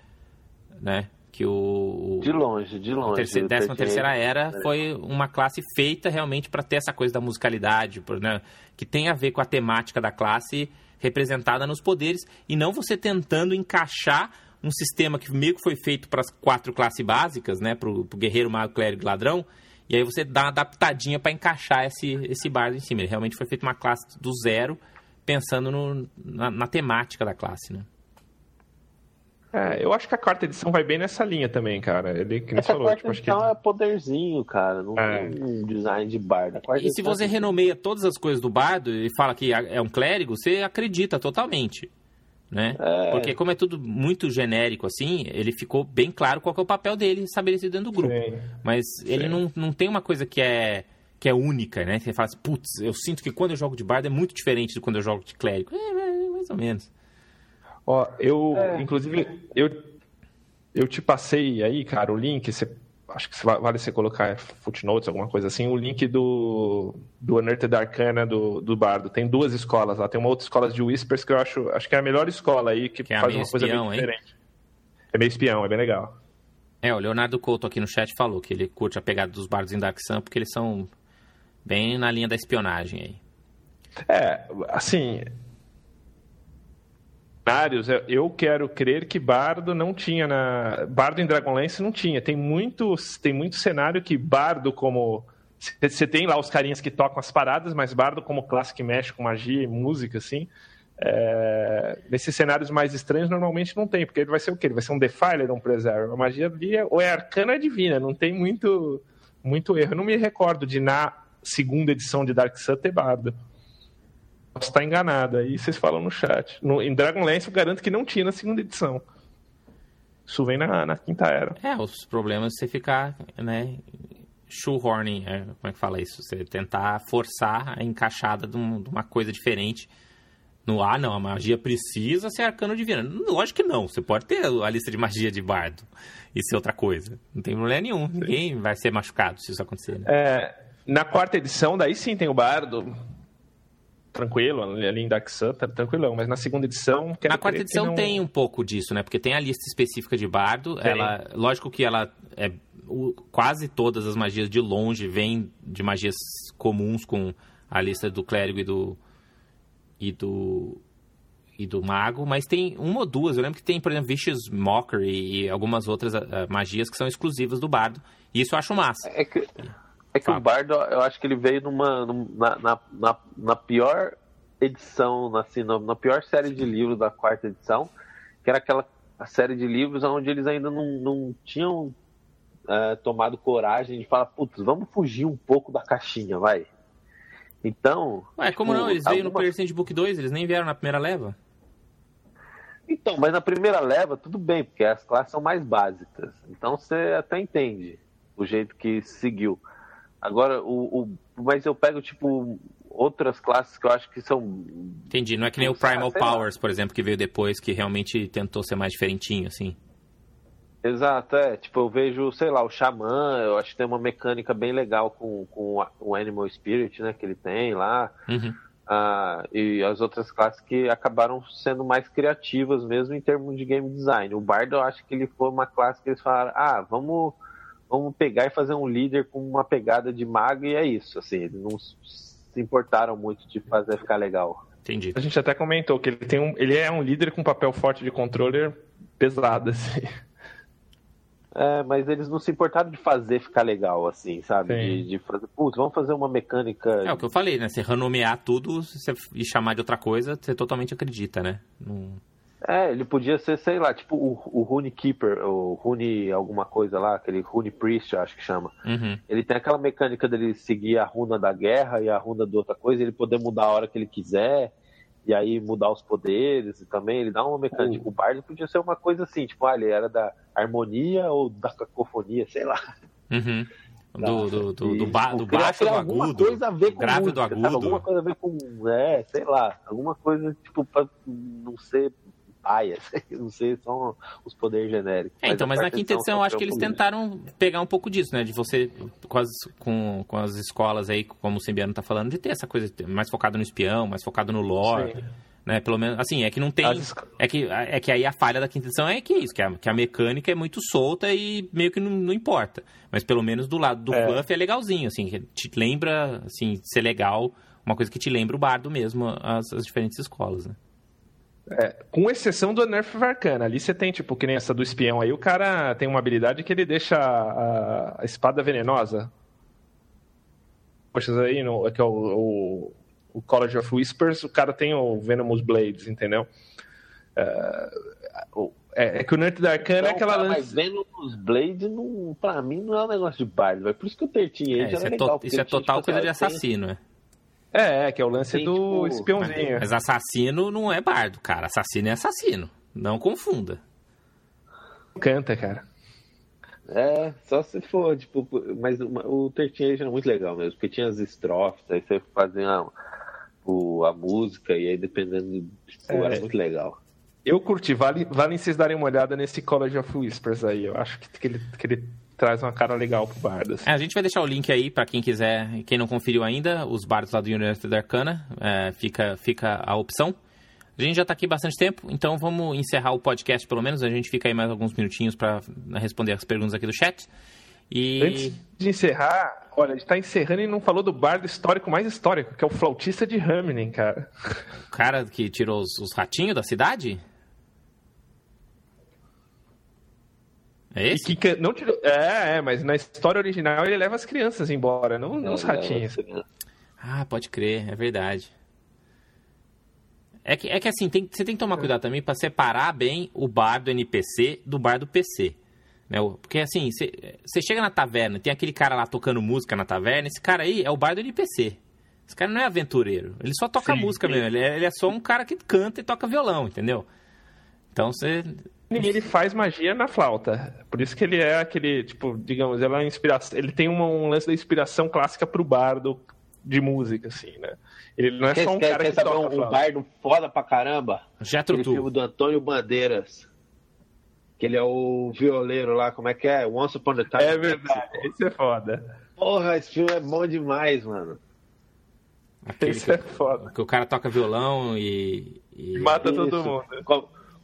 né? Que o. De longe, de longe. A décima terceira era foi uma classe feita realmente para ter essa coisa da musicalidade, né, que tem a ver com a temática da classe representada nos poderes, e não você tentando encaixar um sistema que meio que foi feito para as quatro classes básicas, né? Para o guerreiro, mago, clérigo e ladrão. E aí você dá uma adaptadinha para encaixar esse, esse bardo em cima. Ele realmente foi feito uma classe do zero, pensando no, na, na, temática da classe, né? É, eu acho que a quarta edição vai bem nessa linha também, cara. Ele que Essa falou, quarta tipo, edição que... é poderzinho, cara. Não é. tem um design de bardo. E se você é... renomeia todas as coisas do bardo e fala que é um clérigo, você acredita totalmente né? É... Porque como é tudo muito genérico assim, ele ficou bem claro qual é o papel dele estabelecido dentro do grupo. Sim. Mas Sim. ele não, não tem uma coisa que é que é única, né? Você fala assim, putz, eu sinto que quando eu jogo de bardo é muito diferente do quando eu jogo de clérigo. É, é mais ou menos. Ó, eu, é. inclusive, eu, eu te passei aí, cara, o link, você acho que vale você colocar footnotes, alguma coisa assim, o link do, do Unearthed Arcana do, do Bardo. Tem duas escolas lá. Tem uma outra escola de Whispers que eu acho, acho que é a melhor escola aí, que, que é faz uma coisa espião, bem diferente. Hein? É meio espião, é bem legal. É, o Leonardo Couto aqui no chat falou que ele curte a pegada dos bardos em Dark Sun porque eles são bem na linha da espionagem aí. É, assim, cenários, eu quero crer que Bardo não tinha na. Bardo em Dragonlance não tinha. Tem muitos, tem muito cenário que Bardo como. Você tem lá os carinhas que tocam as paradas, mas Bardo como que mexe com magia e música, assim. É, nesses cenários mais estranhos, normalmente não tem, porque ele vai ser o quê? Ele vai ser um Defiler, um Preserve. A magia ali é, ou é arcana ou é divina, não tem muito, muito erro. Eu não me recordo de na segunda edição de Dark Sun ter bardo. Posso estar enganado, aí vocês falam no chat. No, em Dragonlance eu garanto que não tinha na segunda edição. Isso vem na, na quinta era. É, os problemas de você ficar, né, shoehorning, é, como é que fala isso? Você tentar forçar a encaixada de, um, de uma coisa diferente no, ah, não, a magia precisa ser arcano divina. Lógico que não. Você pode ter a lista de magia de bardo e ser outra coisa. Não tem problema nenhum. Sim. Ninguém vai ser machucado se isso acontecer. Né? É, na quarta edição, daí sim tem o bardo. Tranquilo, ali em Dark Sun, tá tranquilão. Mas na segunda edição... Na quarta edição não... tem um pouco disso, né? Porque tem a lista específica de bardo. Ela, lógico que ela é... O, quase todas as magias de longe vêm de magias comuns com a lista do clérigo e do e do e do mago, mas tem uma ou duas. Eu lembro que tem, por exemplo, Vicious Mockery e algumas outras uh, magias que são exclusivas do bardo. E isso eu acho massa. É que, é que o bardo, eu acho que ele veio numa, numa na, na, na, pior edição, assim, na, na, pior série de livros da quarta edição, que era aquela série de livros onde eles ainda não, não tinham uh, tomado coragem de falar, putz, vamos fugir um pouco da caixinha, vai. Então. Ué, como tipo, não? Eles veio no Player Book 2, eles nem vieram na primeira leva. Então, mas na primeira leva, tudo bem, porque as classes são mais básicas. Então você até entende o jeito que seguiu. Agora, o, o, mas eu pego, tipo, outras classes que eu acho que são. Entendi, não é que nem o Primal Powers, por exemplo, que veio depois, que realmente tentou ser mais diferentinho, assim. Exato, é. Tipo, eu vejo, sei lá, o Xamã, eu acho que tem uma mecânica bem legal com, com o Animal Spirit, né, que ele tem lá. Uhum. Ah, e as outras classes que acabaram sendo mais criativas mesmo em termos de game design. O Bardo, eu acho que ele foi uma classe que eles falaram, ah, vamos, vamos pegar e fazer um líder com uma pegada de mago e é isso, assim, eles não se importaram muito de fazer ficar legal. Entendi. A gente até comentou que ele, tem um, ele é um líder com papel forte de controller pesado, assim. É, mas eles não se importaram de fazer ficar legal, assim, sabe? De, de, fazer, putz, vamos fazer uma mecânica. É o que eu falei, né? Você renomear tudo você, e chamar de outra coisa, você totalmente acredita, né? Não... É, ele podia ser, sei lá, tipo o, o Rune Keeper, o Rune alguma coisa lá, aquele Rune Priest, eu acho que chama. Uhum. Ele tem aquela mecânica dele seguir a runa da guerra e a runa de outra coisa, ele poder mudar a hora que ele quiser e aí mudar os poderes e também ele dá uma mecânica. Tipo, o Bardo podia ser uma coisa assim, tipo, ah, ele era da harmonia ou da cacofonia, sei lá. Uhum. Do, do, do, do, ba, do baixo do agudo. Coisa a ver com grave música, do agudo. Sabe? Alguma coisa a ver com, é, sei lá, alguma coisa, tipo, pra não ser paias, não sei, são os poderes genéricos. É, então, mas na quinta edição eu acho que eles tentaram pegar um pouco disso, né? De você, com as, com, com as escolas aí, como o Simbiano tá falando, de ter essa coisa mais focado no espião, mais focado no lore. Sim. Né, pelo menos, assim, é que não tem. As... É, que, é que aí a falha da quinta edição é que é isso, que a, que a mecânica é muito solta e meio que não, não importa. Mas pelo menos do lado do é. Fluff é legalzinho, assim, te lembra, assim, ser legal, uma coisa que te lembra o bardo mesmo, as, as diferentes escolas, né? É, com exceção do Nerf Arcana. Ali você tem, tipo, que nem essa do espião aí, o cara tem uma habilidade que ele deixa a, a espada venenosa. Poxa, aí, no, que é o, o, o, College of Whispers, o cara tem o Venomous Blades, entendeu? É, é, é que o Nerf da Arcana então, é aquela lance... Mas Venomous Blades, não, pra mim, não é um negócio de bardo. É por isso que o Tertinho é, isso é, legal, to, isso é total coisa de assassino, é. É, que é o lance do tipo... espiãozinho. Mas assassino não é bardo, cara. Assassino é assassino. Não confunda. Canta, cara. É, só se for, tipo, mas o Tertinha era muito legal mesmo, porque tinha as estrofes, aí você fazia o, a música, e aí dependendo, tipo, é. era muito legal. Eu curti, vale, vale vocês darem uma olhada nesse College of Whispers aí, eu acho que, que, ele, que ele traz uma cara legal pro Bardos. Assim. É, a gente vai deixar o link aí para quem quiser, quem não conferiu ainda, os bardos lá do University da Arcana, é, fica, fica a opção. A gente já está aqui bastante tempo, então vamos encerrar o podcast pelo menos. A gente fica aí mais alguns minutinhos para responder as perguntas aqui do chat. E... Antes de encerrar, olha, a gente está encerrando e não falou do bardo histórico mais histórico, que é o flautista de Hamlin, cara. O cara que tirou os, os ratinhos da cidade? É esse? Que, não tirou, é, é, mas na história original ele leva as crianças embora, não, não os ratinhos. Ah, pode crer, é verdade. É que, é que assim, tem, você tem que tomar cuidado também para separar bem o bar do NPC do bar do PC. Né? Porque assim, você chega na taverna, tem aquele cara lá tocando música na taverna, esse cara aí é o bar do NPC. Esse cara não é aventureiro, ele só toca sim, música sim. mesmo, ele é, ele é só um cara que canta e toca violão, entendeu? Então você. Ele faz magia na flauta. Por isso que ele é aquele, tipo, digamos, ela é inspiração. Ele tem uma, um lance da inspiração clássica pro bardo de música, assim, né? Ele não é só um quer, cara quer que toca um, um bardo foda pra caramba? Já Aquele filme do Antônio Bandeiras. Que ele é o violeiro lá, como é que é? Once Upon a Time. É verdade, esse é foda. Porra, esse filme é bom demais, mano. Aquele esse que, é foda. Que o cara toca violão e. e... Mata Isso. todo mundo.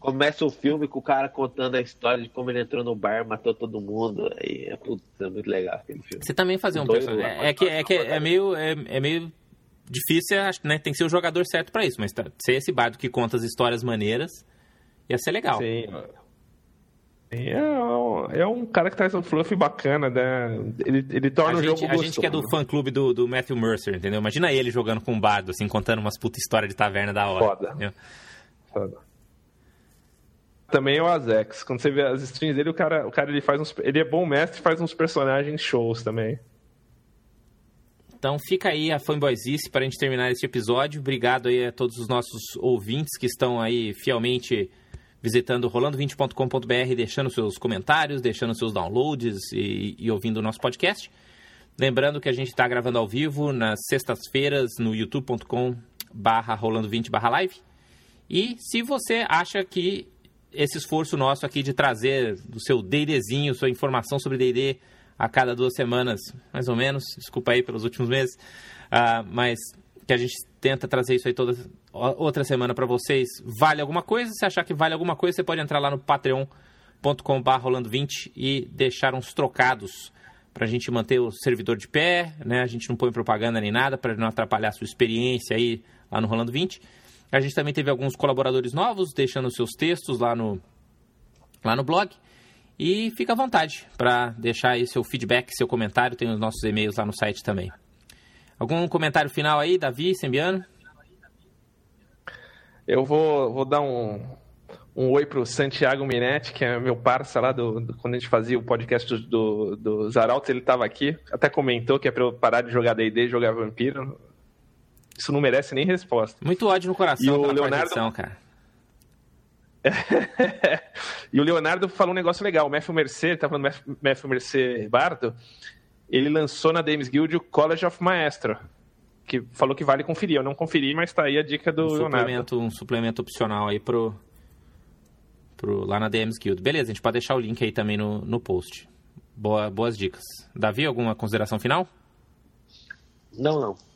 Começa o filme com o cara contando a história de como ele entrou no bar, matou todo mundo. Aí é, putz, é muito legal aquele filme. Você também fazer um personagem. É, é, que, é, que é meio. É, é meio difícil, né? Tem que ser o jogador certo para isso, mas tá, ser esse bardo que conta as histórias maneiras ia ser legal. Sim. É um, é um cara que traz um fluff bacana, né? Ele, ele torna a o gente, jogo A gente que é do fã clube do, do Matthew Mercer, entendeu? Imagina ele jogando com um bardo, assim, contando umas puta história de taverna da hora. Foda. Entendeu? Foda. Também é o Azex. Quando você vê as streams dele, o cara, o cara ele faz uns, ele é bom mestre faz uns personagens shows também. Então fica aí a fanboyzice para a gente terminar este episódio. Obrigado aí a todos os nossos ouvintes que estão aí fielmente visitando rolando20.com.br, deixando seus comentários, deixando seus downloads e, e ouvindo o nosso podcast. Lembrando que a gente está gravando ao vivo nas sextas-feiras no youtube.com barra rolando20 barra live. E se você acha que esse esforço nosso aqui de trazer do seu D&Dzinho, sua informação sobre D&D a cada duas semanas, mais ou menos, desculpa aí pelos últimos meses, uh, mas que a gente tenta trazer isso aí toda outra semana para vocês. Vale alguma coisa? Se achar que vale alguma coisa, você pode entrar lá no patreon.com.br rolando20 e deixar uns trocados para a gente manter o servidor de pé, né? A gente não põe propaganda nem nada para não atrapalhar a sua experiência aí lá no Rolando 20. A gente também teve alguns colaboradores novos deixando seus textos lá no, lá no blog. E fica à vontade para deixar aí seu feedback, seu comentário. Tem os nossos e-mails lá no site também. Algum comentário final aí, Davi, Sembiano? Eu vou, vou dar um, um oi pro Santiago Minetti, que é meu parça lá do, do quando a gente fazia o podcast do, do, do Zaralto, ele estava aqui, até comentou que é para eu parar de jogar D&D e jogar Vampiro. Isso não merece nem resposta. Muito ódio no coração e o Leonardo... cara. e o Leonardo falou um negócio legal. O Matthew Mercer, tá falando Matthew Mercer Bardo, ele lançou na Dames Guild o College of Maestro, que falou que vale conferir. Eu não conferi, mas tá aí a dica do um Leonardo. Suplemento, um suplemento opcional aí pro, pro, lá na DMs Guild. Beleza, a gente pode deixar o link aí também no, no post. Boa, boas dicas. Davi, alguma consideração final? Não, não.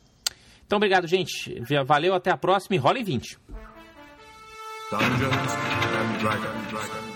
Então, obrigado, gente. Valeu, até a próxima e rola em 20. Dungeons and Dragons.